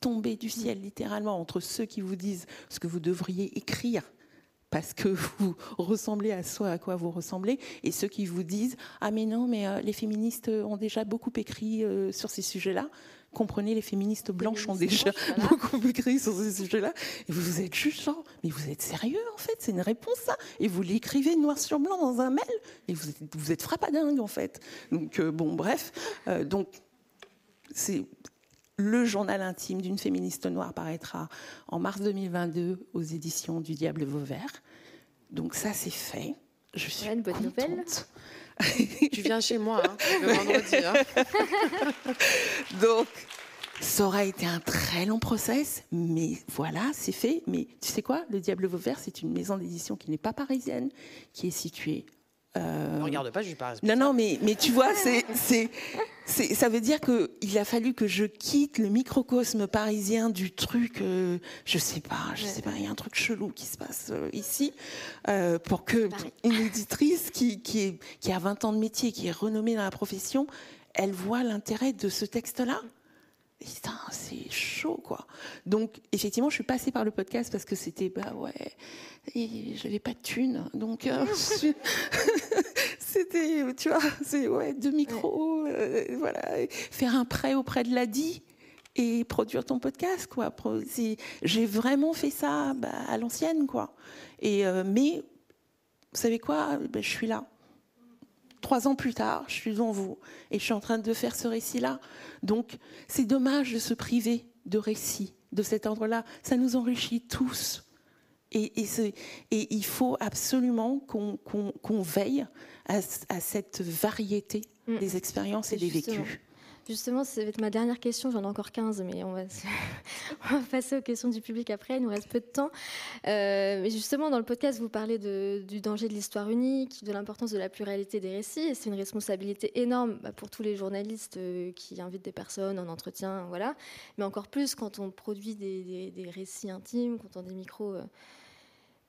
Tomber du ciel, littéralement, entre ceux qui vous disent ce que vous devriez écrire parce que vous ressemblez à ce à quoi vous ressemblez, et ceux qui vous disent ah mais non mais euh, les féministes ont déjà beaucoup écrit euh, sur ces sujets-là. Comprenez, les féministes blanches ont déjà beaucoup écrit sur ces sujets-là. Et vous vous êtes juste genre, mais vous êtes sérieux en fait C'est une réponse ça Et vous l'écrivez noir sur blanc dans un mail Et vous êtes, vous êtes frappadingue en fait. Donc euh, bon, bref. donc c'est le journal intime d'une féministe noire paraîtra en mars 2022 aux éditions du Diable Vauvert. Donc ça, c'est fait. Je suis une bonne nouvelle. Tu viens chez moi hein, le vendredi. Hein. Donc, ça aura été un très long process, mais voilà, c'est fait. Mais tu sais quoi Le Diable Vauvert, c'est une maison d'édition qui n'est pas parisienne, qui est située euh... Ne regarde pas, je suis pas. Non, non, mais, mais tu vois, c'est, c'est, c'est, ça veut dire qu'il a fallu que je quitte le microcosme parisien du truc, euh, je sais pas, je sais pas, il y a un truc chelou qui se passe euh, ici, euh, pour que une éditrice qui, qui, est, qui a 20 ans de métier, qui est renommée dans la profession, elle voit l'intérêt de ce texte-là. Putain, c'est chaud, quoi. Donc, effectivement, je suis passée par le podcast parce que c'était, bah ouais, et j'avais pas de thunes. Donc, euh, c'était, tu vois, c'est, ouais, deux micros, euh, voilà, faire un prêt auprès de l'ADI et produire ton podcast, quoi. J'ai vraiment fait ça bah, à l'ancienne, quoi. Et, euh, mais, vous savez quoi? Bah, Je suis là trois ans plus tard, je suis devant vous et je suis en train de faire ce récit-là. Donc, c'est dommage de se priver de récits de cet ordre-là. Ça nous enrichit tous. Et, et, il faut absolument qu'on veille à, cette variété mm. des expériences et des vécus. Justement, ça va être ma dernière question. J'en ai encore 15, mais on va, passer aux questions du public après. Il nous reste peu de temps. Euh, mais justement, dans le podcast, vous parlez du danger de l'histoire unique, de l'importance de la pluralité des récits. Et c'est une responsabilité énorme bah, pour tous les journalistes euh, qui invitent des personnes en entretien. Voilà. Mais encore plus quand on produit des récits intimes, quand on a des micros. Euh,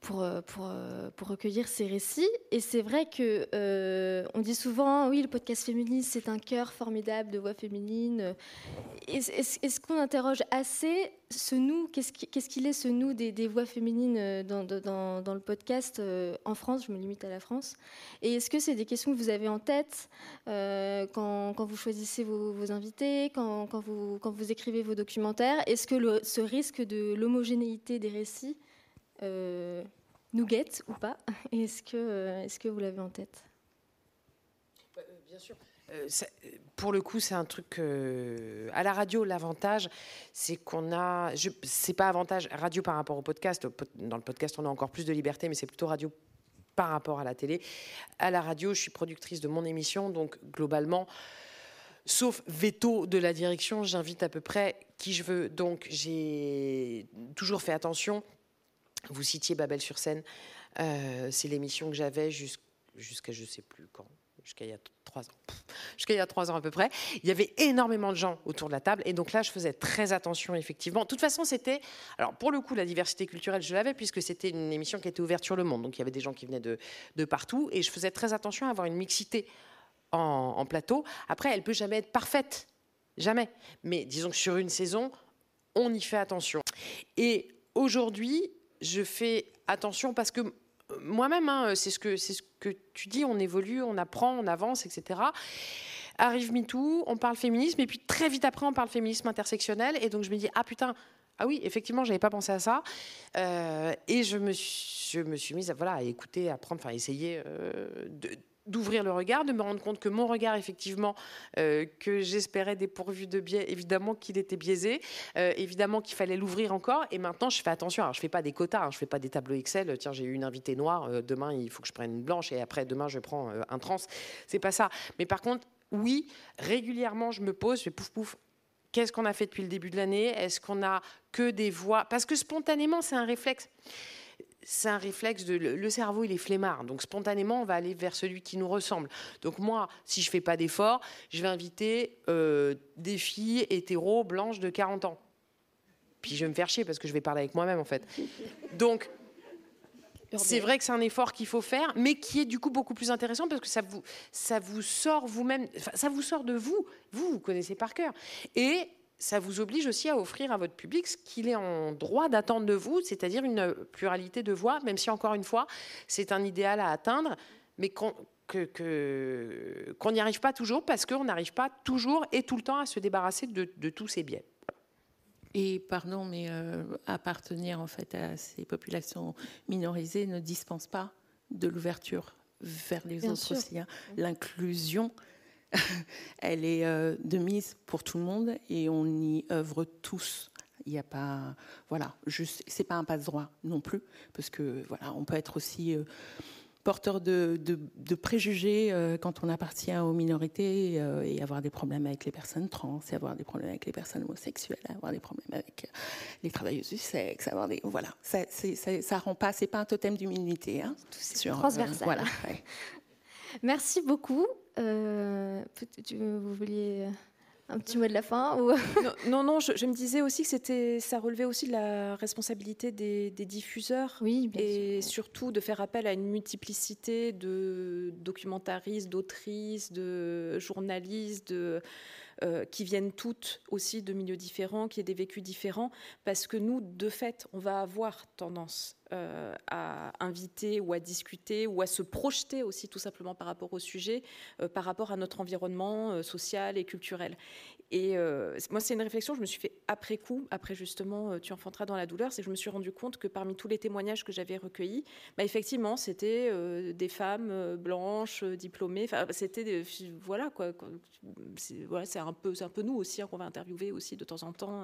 pour, euh, euh, pour, recueillir ces récits. Et c'est vrai que euh, on dit souvent, oui, le podcast féministe, c'est un cœur formidable de voix féminines. Est-ce qu'on interroge assez ce nous? Qu'est-ce qu'il est, ce nous des, voix féminines dans, le podcast en France? Je me limite à la France. Et est-ce que c'est des questions que vous avez en tête quand, vous choisissez vos, invités, quand, vous, écrivez vos documentaires? Est-ce que ce risque de l'homogénéité des récits euh, nous guette ou pas Est-ce que, euh, est que vous l'avez en tête? Euh, Bien sûr. pour le coup, c'est un truc. à la radio, l'avantage, c'est qu'on a. C'est pas avantage radio par rapport au podcast. Dans le podcast, on a encore plus de liberté, mais c'est plutôt radio par rapport à la télé. À la radio, je suis productrice de mon émission, donc globalement, sauf veto de la direction, j'invite à peu près qui je veux. Donc j'ai toujours fait attention vous citiez Babel sur scène. Euh, c'est l'émission que j'avais jusqu'à je sais plus quand, jusqu'à il y a trois ans, jusqu'à il y a trois ans à peu près. Il y avait énormément de gens autour de la table et donc là je faisais très attention effectivement. De toute façon c'était, alors pour le coup la diversité culturelle je l'avais puisque c'était une émission qui était ouverte sur le monde, donc il y avait des gens qui venaient de, de partout et je faisais très attention à avoir une mixité en, en plateau. Après elle peut jamais être parfaite, jamais. Mais disons que sur une saison on y fait attention. Et aujourd'hui je fais attention parce que moi-même, hein, c'est ce, que, ce que tu dis, on évolue, on apprend, on avance, etc. Arrive MeToo, on parle féminisme, et puis très vite après, on parle féminisme intersectionnel. Et donc je me dis, ah putain, ah oui, effectivement, j'avais pas pensé à ça. Euh, et je me, suis, je me suis mise à, voilà, à écouter, à apprendre, enfin, essayer euh, de d'ouvrir le regard, de me rendre compte que mon regard, effectivement, euh, que j'espérais dépourvu de biais, évidemment qu'il était biaisé, euh, évidemment qu'il fallait l'ouvrir encore. Et maintenant, je fais attention. Alors, je fais pas des quotas, hein, je fais pas des tableaux Excel. Tiens, j'ai eu une invitée noire. Euh, demain, il faut que je prenne une blanche, et après, demain, je prends un trans. C'est pas ça. Mais par contre, oui, régulièrement, je me pose, je fais pouf pouf. Qu'est-ce qu'on a fait depuis le début de l'année? Est-ce qu'on a que des voix? Parce que spontanément, c'est un réflexe c'est un réflexe de le cerveau il est flemmard donc spontanément on va aller vers celui qui nous ressemble donc moi si je fais pas d'effort je vais inviter euh, des filles hétéro blanches de 40 ans puis je vais me faire chier parce que je vais parler avec moi-même en fait donc c'est vrai que c'est un effort qu'il faut faire, mais qui est du coup beaucoup plus intéressant parce que ça vous, ça vous sort vous-même, ça vous sort de vous. Vous, vous connaissez par cœur. Et ça vous oblige aussi à offrir à votre public ce qu'il est en droit d'attendre de vous, c'est-à-dire une pluralité de voix, même si encore une fois, c'est un idéal à atteindre, mais qu'on n'y arrive pas toujours parce qu'on n'arrive pas toujours et tout le temps à se débarrasser de, tous ces biais. Et pardon, mais euh, appartenir en fait à ces populations minorisées ne dispense pas de l'ouverture vers les autres aussi. Hein. L'inclusion, elle est euh, de mise pour tout le monde et on y œuvre tous. Il n'y a pas, voilà, c'est pas un passe-droit non plus, parce que voilà, on peut être aussi euh, porteur de, préjugés euh, quand on appartient aux minorités et avoir des problèmes avec les personnes trans, et avoir des problèmes avec les personnes homosexuelles, avoir des problèmes avec les travailleuses du sexe, avoir des, voilà, ça, ça, ça rend pas, c'est pas un totem d'immunité, hein, transversal. voilà. Merci beaucoup. Euh, vous vouliez un petit mot de la fin ou... non, non, je, me disais aussi que c'était, ça relevait aussi de la responsabilité des, diffuseurs. Oui, et surtout de faire appel à une multiplicité de documentaristes, d'autrices, de journalistes, de, euh, qui viennent toutes aussi de milieux différents, qui aient des vécus différents, parce que nous, de fait, on va avoir tendance euh, à inviter ou à discuter ou à se projeter aussi tout simplement par rapport au sujet, euh, par rapport à notre environnement social et culturel. Et moi, c'est une réflexion que je me suis fait après coup, après justement Tu enfanteras dans la douleur, c'est que je me suis rendu compte que parmi tous les témoignages que j'avais recueillis, bah, effectivement, c'était des femmes blanches, diplômées, c'était voilà quoi, c'est un peu, un peu nous aussi hein, qu'on va interviewer aussi de temps en temps.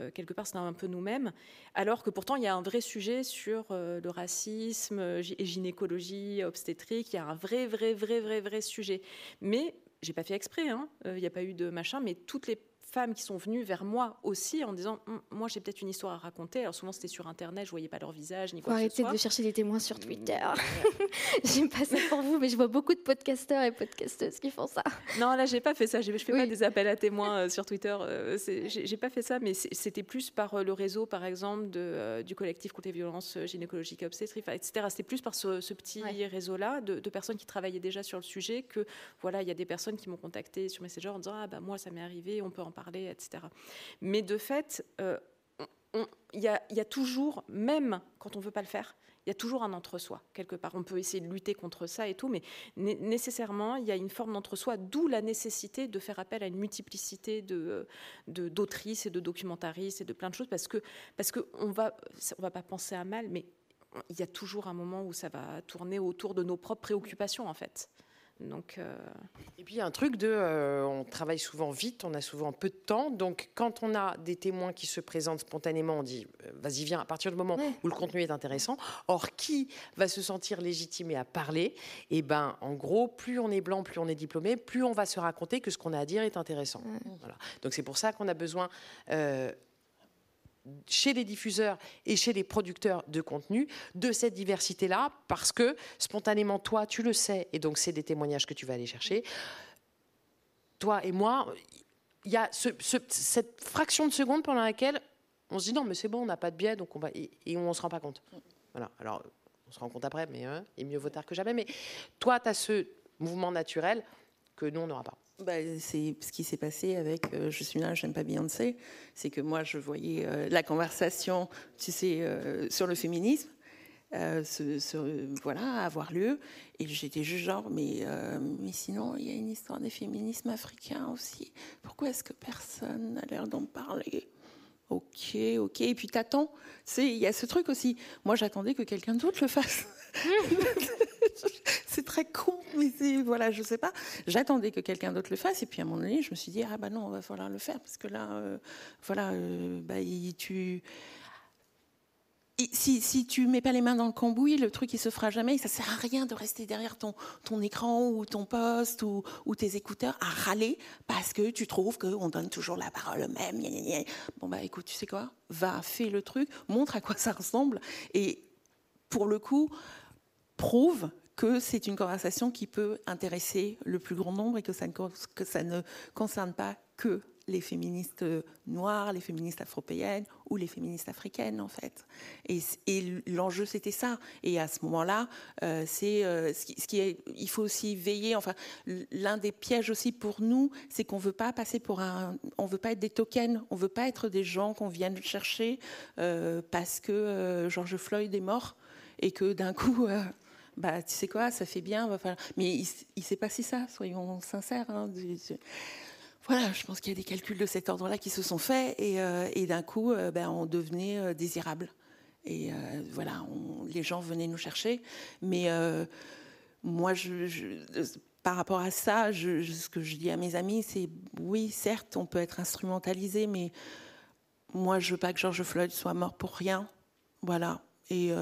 Euh, quelque part, c'est un peu nous-mêmes. Alors que pourtant, il y a un vrai sujet sur euh, le racisme et gynécologie, obstétrique. Il y a un vrai, vrai, vrai, vrai, vrai sujet. Mais j'ai pas fait exprès. Hein. Euh, il n'y a pas eu de machin. Mais toutes les femmes qui sont venues vers moi aussi en disant hum, moi j'ai peut-être une histoire à raconter. Alors souvent c'était sur internet, je voyais pas leur visage ni quoi que ce soit. de chercher des témoins sur Twitter. J'aime pas ça pour vous, mais je vois beaucoup de podcasteurs et podcasteuses qui font ça. Non, là j'ai pas fait ça. Je fais pas des appels à témoins euh, sur Twitter. Euh, j'ai pas fait ça, mais c'était plus par euh, le réseau, par exemple, de, du collectif contre les violences gynécologiques et obstétriques, etc. C'était plus par ce, petit réseau-là de, de, personnes qui travaillaient déjà sur le sujet que voilà, il y a des personnes qui m'ont contacté sur Messenger en disant ah bah moi ça m'est arrivé, on peut en parler etc. Mais de fait, euh, il y, a toujours, même quand on ne veut pas le faire, il y a toujours un entre-soi, quelque part. On peut essayer de lutter contre ça et tout, mais nécessairement, il y a une forme d'entre-soi, d'où la nécessité de faire appel à une multiplicité de, d'autrices et de documentaristes et de plein de choses, parce que parce va, on va pas penser à mal, mais il y a toujours un moment où ça va tourner autour de nos propres préoccupations, en fait. Donc, euh, Et puis il y a un truc de, euh, on travaille souvent vite, on a souvent peu de temps, donc quand on a des témoins qui se présentent spontanément, on dit euh, vas-y viens à partir du moment où le contenu est intéressant. Or qui va se sentir légitimé à parler? Et eh ben en gros, plus on est blanc, plus on est diplômé, plus on va se raconter que ce qu'on a à dire est intéressant. Voilà. Donc c'est pour ça qu'on a besoin chez les diffuseurs et chez les producteurs de contenu de cette diversité-là, parce que spontanément, toi, tu le sais, et donc c'est des témoignages que tu vas aller chercher. Toi et moi, il y a cette fraction de seconde pendant laquelle on se dit non, mais c'est bon, on n'a pas de biais, donc on et, on ne se rend pas compte. Voilà. Alors, on se rend compte après, mais hein, mieux vaut tard que jamais. Mais toi, tu as ce mouvement naturel que nous, on n'aura pas. Bah, c'est ce qui s'est passé avec euh, Je suis là, j'aime pas Beyoncé. C'est que moi, je voyais euh, la conversation, tu sais, euh, sur le féminisme, voilà, avoir lieu. Et j'étais juste genre, mais, mais sinon, il y a une histoire des féminismes africains aussi. Pourquoi est-ce que personne n'a l'air d'en parler? Ok, ok. Et puis t'attends. Il y a ce truc aussi. Moi, j'attendais que quelqu'un d'autre le fasse. c'est très con, mais voilà, je sais pas. J'attendais que quelqu'un d'autre le fasse, et puis à un moment donné, je me suis dit ah bah non, on va falloir le faire parce que là, euh, voilà, euh, bah tu si, si tu mets pas les mains dans le cambouis, le truc il se fera jamais. Ça sert à rien de rester derrière ton, écran ou ton poste ou, tes écouteurs à râler parce que tu trouves qu'on donne toujours la parole même. Bon bah écoute, tu sais quoi? Va, fais le truc, montre à quoi ça ressemble et pour le coup, prouve que c'est une conversation qui peut intéresser le plus grand nombre et que ça ne, que ça ne concerne pas que les féministes noires, les féministes afropéennes ou les féministes africaines en fait. Et, l'enjeu c'était ça. Et à ce moment-là, euh, c'est euh, ce, qui, est, il faut aussi veiller. Enfin, l'un des pièges aussi pour nous, c'est qu'on veut pas passer pour un, on veut pas être des tokens, on veut pas être des gens qu'on vient chercher euh, parce que George Floyd est mort et que d'un coup bah, tu sais quoi, ça fait bien. Mais il s'est pas si ça, soyons sincères. Hein, voilà, je pense qu'il y a des calculs de cet ordre-là qui se sont faits et, euh, d'un coup, euh, ben, on devenait euh, désirable. Et voilà, les gens venaient nous chercher. Mais moi, par rapport à ça, ce que je dis à mes amis, c'est oui, certes, on peut être instrumentalisé, mais moi, je veux pas que George Floyd soit mort pour rien. Voilà. Et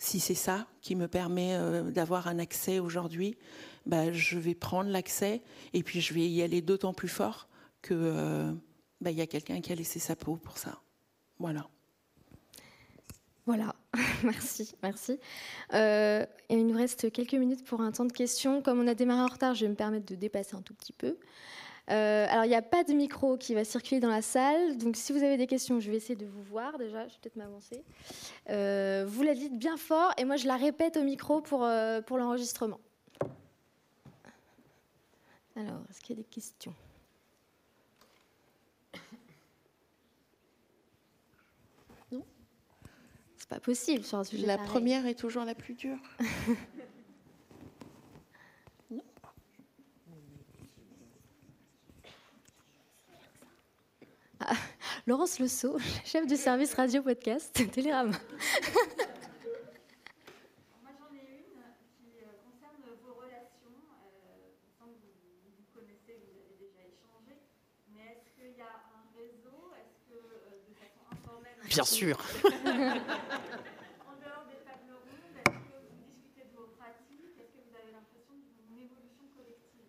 si c'est ça qui me permet d'avoir un accès aujourd'hui, bah, je vais prendre l'accès et puis je vais y aller d'autant plus fort que euh, bah, y a quelqu'un qui a laissé sa peau pour ça. Voilà. Voilà, merci, merci. Euh, il nous reste quelques minutes pour un temps de questions. Comme on a démarré en retard, je vais me permettre de dépasser un tout petit peu. Euh, alors, il n'y a pas de micro qui va circuler dans la salle. Donc, si vous avez des questions, je vais essayer de vous voir déjà. Je vais peut-être m'avancer. Euh, vous la dites bien fort et moi, je la répète au micro pour, pour l'enregistrement. Alors, est-ce qu'il y a des questions? Non C'est pas possible sur un sujet. La première est toujours la plus dure. Ah, Laurence Le chef du service radio podcast Télérama. Moi j'en ai une qui euh, concerne vos relations. Euh, que vous, vous connaissez, vous avez déjà échangé. Mais est-ce qu'il y a un réseau Est-ce que euh, de façon informelle Bien sûr En dehors des tables rondes, est-ce que vous discutez de vos pratiques Est-ce que vous avez l'impression d'une évolution collective?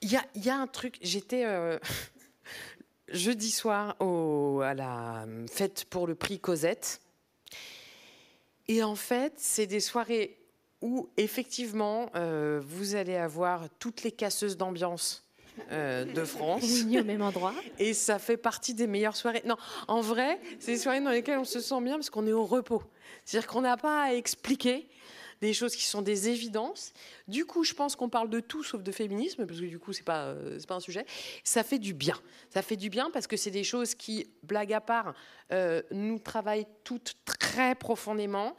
Il y a, y a, un truc, j'étais. Euh, jeudi soir à la fête pour le prix Cosette. Et en fait, c'est des soirées où effectivement, euh, vous allez avoir toutes les casseuses d'ambiance euh, de France. au même endroit. Et ça fait partie des meilleures soirées. Non, en vrai, c'est des soirées dans lesquelles on se sent bien parce qu'on est au repos. C'est-à-dire qu'on n'a pas à expliquer des choses qui sont des évidences. Du coup, je pense qu'on parle de tout sauf de féminisme, parce que du coup, c'est pas, euh, pas un sujet. Ça fait du bien. Ça fait du bien parce que c'est des choses qui, blague à part, euh, nous travaillent toutes très profondément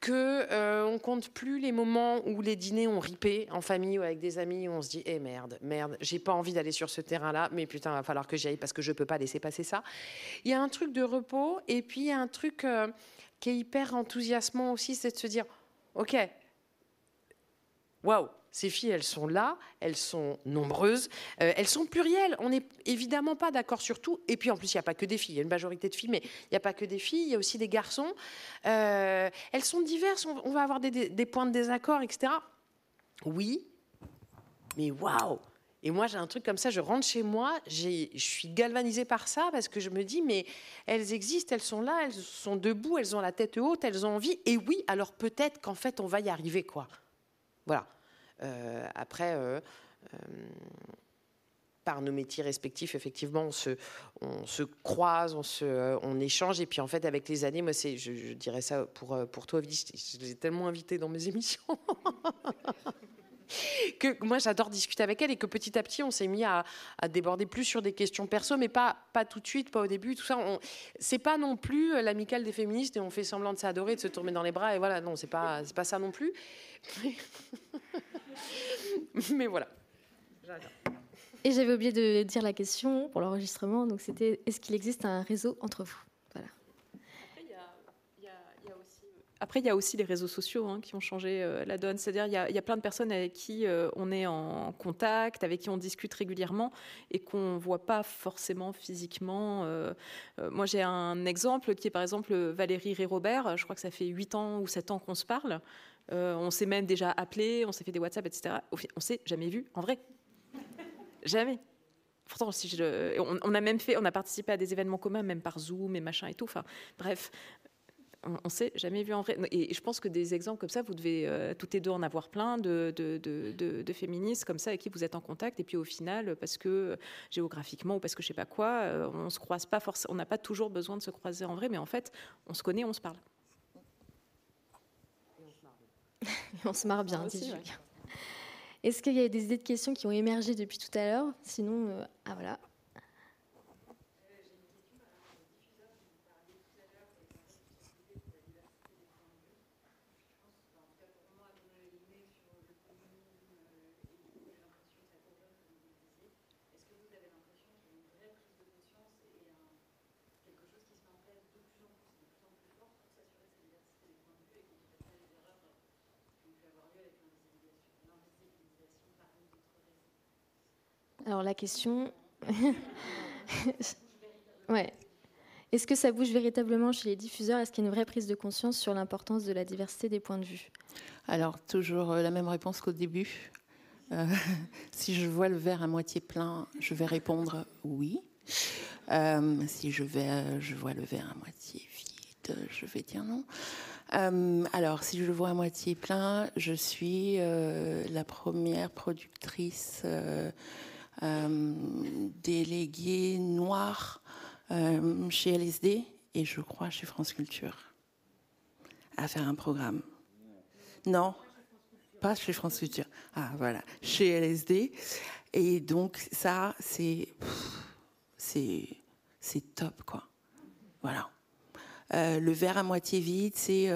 que euh, on compte plus les moments où les dîners ont ripé en famille ou avec des amis où on se dit eh merde merde j'ai pas envie d'aller sur ce terrain là mais putain va falloir que j'y aille parce que je peux pas laisser passer ça il y a un truc de repos et puis il y a un truc qui est hyper enthousiasmant aussi c'est de se dire Ok. Waouh, ces filles, elles sont là, elles sont nombreuses, euh, elles sont plurielles. On n'est évidemment pas d'accord sur tout. Et puis en plus, il n'y a pas que des filles. Il y a une majorité de filles, mais il n'y a pas que des filles. Il y a aussi des garçons. Euh, elles sont diverses. On, va avoir des, des, points de désaccord, etc. Oui, mais waouh et moi, j'ai un truc comme ça, je rentre chez moi, je suis galvanisée par ça parce que je me dis, mais elles existent, elles sont là, elles sont debout, elles ont la tête haute, elles ont envie. Et oui, alors peut-être qu'en fait, on va y arriver, quoi. Voilà. Euh, après, euh, euh, par nos métiers respectifs, effectivement, on se, on se croise, on, on échange. Et puis, en fait, avec les années, moi, c'est, je, dirais ça pour, pour toi, je, je les ai tellement invités dans mes émissions. que moi j'adore discuter avec elle et que petit à petit on s'est mis à, déborder plus sur des questions perso, mais pas, tout de suite, pas au début, tout ça. C'est pas non plus l'amicale des féministes et on fait semblant de s'adorer, de se tourner dans les bras et voilà, non, c'est pas, pas ça non plus. mais voilà. Et j'avais oublié de dire la question pour l'enregistrement, donc c'était est-ce qu'il existe un réseau entre vous? Après, il y a aussi les réseaux sociaux hein, qui ont changé euh, la donne. C'est-à-dire, il, y, a plein de personnes avec qui euh, on est en contact, avec qui on discute régulièrement et qu'on ne voit pas forcément physiquement. Euh, moi, j'ai un exemple qui est par exemple Valérie Ré-Robert. Je crois que ça fait 8 ans ou 7 ans qu'on se parle. On s'est même déjà appelé, on s'est fait des WhatsApp, etc. On s'est jamais vu en vrai. jamais. Pourtant, on, a même fait, on a participé à des événements communs, même par Zoom et machin et tout. Enfin, bref, on, s'est jamais vu en vrai. Et je pense que des exemples comme ça, vous devez euh, toutes les deux en avoir plein de, de, féministes comme ça avec qui vous êtes en contact. Et puis au final, parce que géographiquement ou parce que je sais pas quoi, euh, on se croise pas forcément. On n'a pas toujours besoin de se croiser en vrai, mais en fait, on se connaît, on se parle. on se marre bien, dit Est-ce qu'il y a des idées de questions qui ont émergé depuis tout à l'heure? Sinon, euh, ah voilà. Alors la question... ouais. Est-ce que ça bouge véritablement chez les diffuseurs? Est-ce qu'il y a une vraie prise de conscience sur l'importance de la diversité des points de vue? Alors, toujours euh, la même réponse qu'au début. Euh, si je vois le verre à moitié plein, je vais répondre oui. Euh, si je, vais, je vois le verre à moitié vide, je vais dire non. alors, si je le vois à moitié plein, je suis la première productrice euh, délégué noir euh, chez LSD et je crois chez France Culture à faire un programme. Non, pas chez France Culture. Ah voilà, chez LSD. Et donc ça, c'est c'est c'est top quoi. Voilà. Euh, le verre à moitié vide, c'est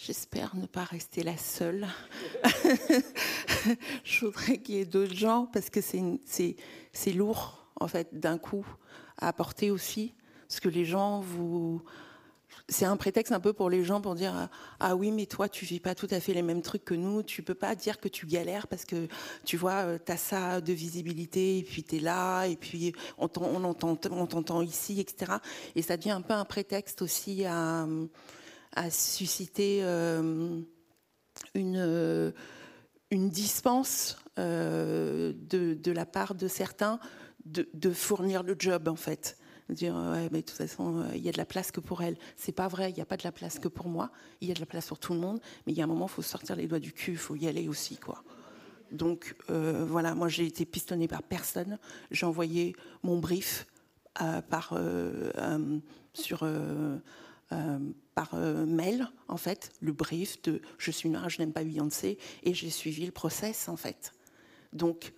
J'espère ne pas rester la seule. je voudrais qu'il y ait d'autres gens parce que c'est lourd, en fait, d'un coup, à apporter aussi. Parce que les gens vous. C'est un prétexte un peu pour les gens pour dire Ah oui, mais toi, tu vis pas tout à fait les mêmes trucs que nous. Tu peux pas dire que tu galères parce que tu vois, euh, tu as ça de visibilité et puis tu es là et puis on t'entend ici, etc. Et ça devient un peu un prétexte aussi à a suscité euh, une, euh, une dispense euh, de, la part de certains de, fournir le job en fait. Dire mais de toute façon il y a de la place que pour elle. C'est pas vrai, il n'y a pas de la place que pour moi. Il y a de la place pour tout le monde, mais il y a un moment il faut sortir les doigts du cul, il faut y aller aussi quoi. Donc voilà, moi j'ai été pistonnée par personne. J'ai envoyé mon brief par sur euh, par euh, mail, en fait, le brief de je suis noire, je n'aime pas Beyoncé, et j'ai suivi le process, en fait. Donc,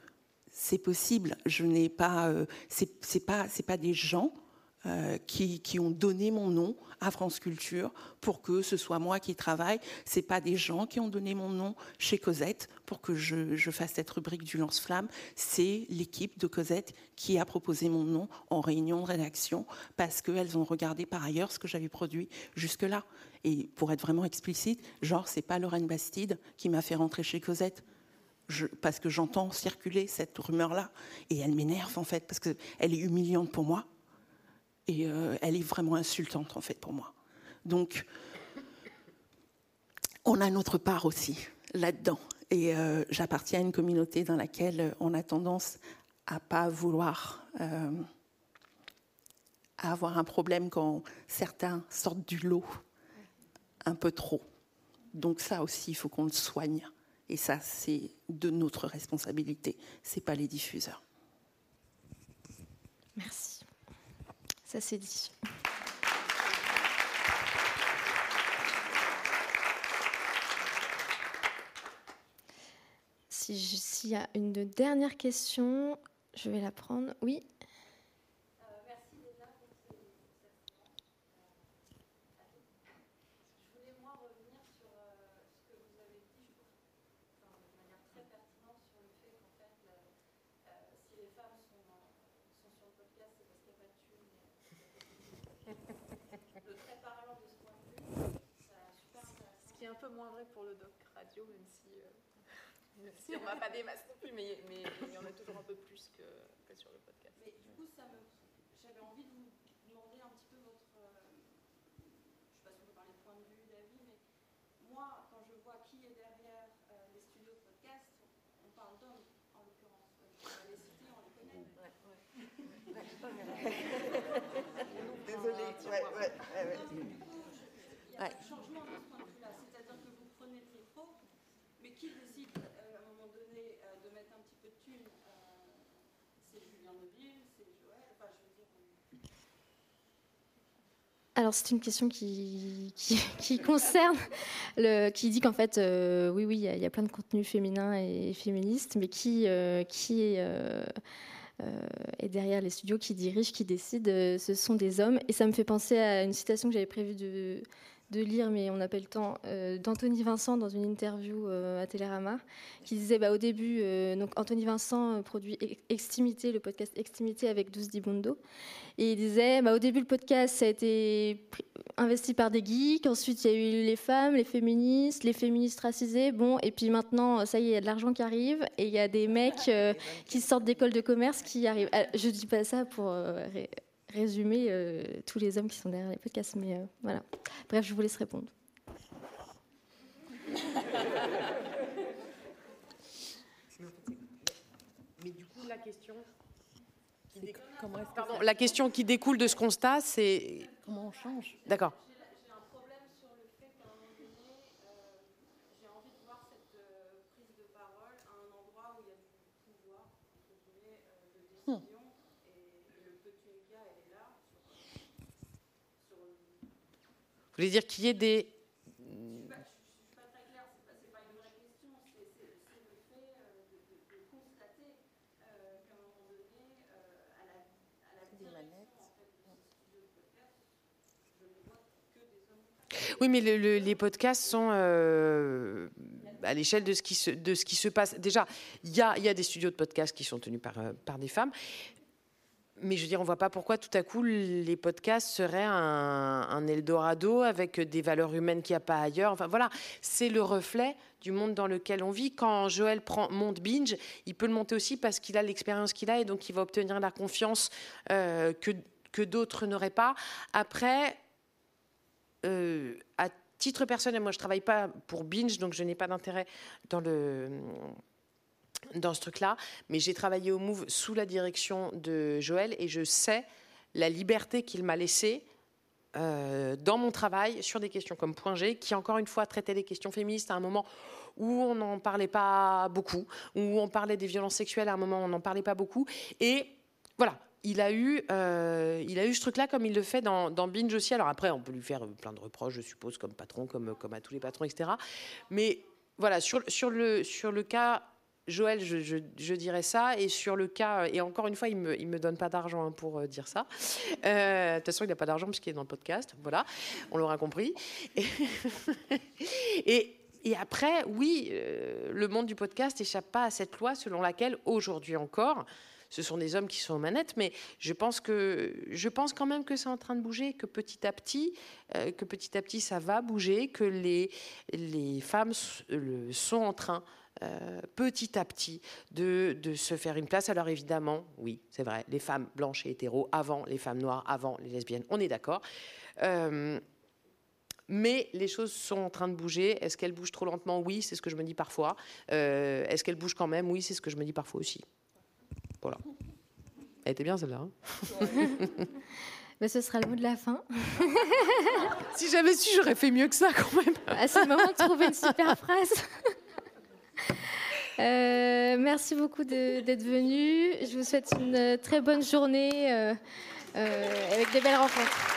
c'est possible. Je n'ai pas, euh, c'est pas, c'est pas des gens euh, qui, ont donné mon nom à France Culture pour que ce soit moi qui travaille. C'est pas des gens qui ont donné mon nom chez Cosette pour que je, fasse cette rubrique du lance-flamme. C'est l'équipe de Cosette qui a proposé mon nom en réunion de rédaction parce qu'elles ont regardé par ailleurs ce que j'avais produit jusque-là. Et pour être vraiment explicite, genre, c'est pas Lorraine Bastide qui m'a fait rentrer chez Cosette. Parce que j'entends circuler cette rumeur-là et elle m'énerve en fait parce qu'elle est humiliante pour moi et euh, elle est vraiment insultante, en fait, pour moi. Donc, on a notre part aussi là-dedans. Et euh, j'appartiens à une communauté dans laquelle on a tendance à pas vouloir euh, avoir un problème quand certains sortent du lot un peu trop. Donc ça aussi, il faut qu'on le soigne. Et ça, c'est de notre responsabilité. C'est pas les diffuseurs. Merci. Ça c'est dit. S'il y a une dernière question, je vais la prendre. Oui moins vrai pour le doc radio, même si, euh, si on n'a pas des masses non plus, mais, mais, il y en a toujours un peu plus que, que sur le podcast. Mais du coup, j'avais envie de vous demander un petit peu votre. Euh, je ne sais pas si on peut parler de point de vue, d'avis, mais moi, quand je vois qui est derrière euh, les studios de podcast, on parle d'hommes, en l'occurrence. On va les citer, on les connaît. Ouais, ouais. Désolée, ouais, ouais, de vue-là. C'est-à-dire que vous prenez le micro, mais qui décide euh, à un moment donné euh, de mettre un petit peu de thune euh, C'est Julien Neville, c'est Joël. Enfin, je veux dire. Alors c'est une question qui, concerne, le, qui dit qu'en fait, euh, oui, oui, il y, a- plein de contenus féminins et féministes, mais qui, euh, est, euh, est derrière les studios, qui dirigent, qui décident, euh, ce sont des hommes. Et ça me fait penser à une citation que j'avais prévu de, de lire, mais on n'a pas le temps, euh, d'Anthony Vincent dans une interview euh, à Télérama, qui disait bah, au début, euh, donc Anthony Vincent produit Ex- Extimité, le podcast Extimité avec 12 Dibondo. Et il disait, bah, au début, le podcast, ça a été investi par des geeks. Ensuite, il y a eu les femmes, les féministes, les féministes racisées. Bon, et puis maintenant, ça y est, il y a de l'argent qui arrive. Et il y a des mecs qui sortent d'école de commerce qui arrivent. Ah, Je dis pas ça pour résumer euh, tous les hommes qui sont derrière les podcasts, mais euh, voilà. Bref, je vous laisse répondre. Mais du coup, la question. qui dé- Comment est-ce que Pardon, ça- la question qui découle de ce constat, c'est. Comment on change? D'accord. J'ai un problème sur le fait qu'à un moment donné, euh, j'ai envie de voir cette euh, prise de parole à un endroit où il y a du pouvoir, entre guillemets, euh, de décision. Et, et le petit gars, elle est là. Sur, sur le- Vous voulez dire qu'il y ait des. Je ne suis pas très claire, ce n'est pas, une vraie question, c'est c'est- c'est le fait euh, de, de- de constater euh, qu'à un moment donné, euh, à la, à la direction en fait, de ce studio de podcast, je ne vois que des hommes. Oui, mais le- le- les podcasts sont euh, à l'échelle de, ce qui se- de ce qui se passe. Déjà, il y a, y a des studios de podcasts qui sont tenus par, euh, par des femmes. Mais je veux dire, on ne voit pas pourquoi tout à coup les podcasts seraient un, Eldorado avec des valeurs humaines qu'il n'y a pas ailleurs. Enfin voilà, c'est le reflet du monde dans lequel on vit. Quand Joël monte Binge, il peut le monter aussi parce qu'il a l'expérience qu'il a et donc il va obtenir la confiance euh, que, que d'autres n'auraient pas. Après, euh, à titre personnel, moi je travaille pas pour Binge, donc je n'ai pas d'intérêt dans le dans ce truc-là, mais j'ai travaillé au Move sous la direction de Joël et je sais la liberté qu'il m'a laissée euh, dans mon travail sur des questions comme Point G, qui encore une fois traitait les questions féministes à un moment où on n'en parlait pas beaucoup, où on parlait des violences sexuelles à un moment où on n'en parlait pas beaucoup. Et voilà, il a eu, euh, il a eu ce truc-là comme il le fait dans, dans Binge aussi. Alors après, on peut lui faire plein de reproches, je suppose, comme patron, comme, comme à tous les patrons, etc. Mais voilà, sur, sur, le, sur le cas Joël, je, dirais ça. Et sur le cas, et encore une fois, il ne me, donne pas d'argent hein, pour euh, dire ça. Euh, De toute façon, il n'a pas d'argent puisqu'il est dans le podcast. Voilà, on l'aura compris. Et, après, oui, euh, le monde du podcast n'échappe pas à cette loi selon laquelle, aujourd'hui encore, ce sont des hommes qui sont aux manettes, mais je pense que je pense quand même que c'est en train de bouger, que petit à petit, euh, que petit à petit ça va bouger, que les les femmes sont en train euh, petit à petit de, de se faire une place. Alors évidemment, oui, c'est vrai, les femmes blanches et hétéros avant les femmes noires, avant les lesbiennes, on est d'accord. Euh, mais les choses sont en train de bouger. Est-ce qu'elles bougent trop lentement? Oui, c'est ce que je me dis parfois. Euh, Est-ce qu'elles bougent quand même? Oui, c'est ce que je me dis parfois aussi. Voilà. Elle était bien celle-là. hein Mais ce sera le mot de la fin. si j'avais su, j'aurais fait mieux que ça quand même. Ah, c'est le moment de trouver une super phrase. Euh, merci beaucoup d'être venu. Je vous souhaite une très bonne journée euh, euh, avec des belles rencontres.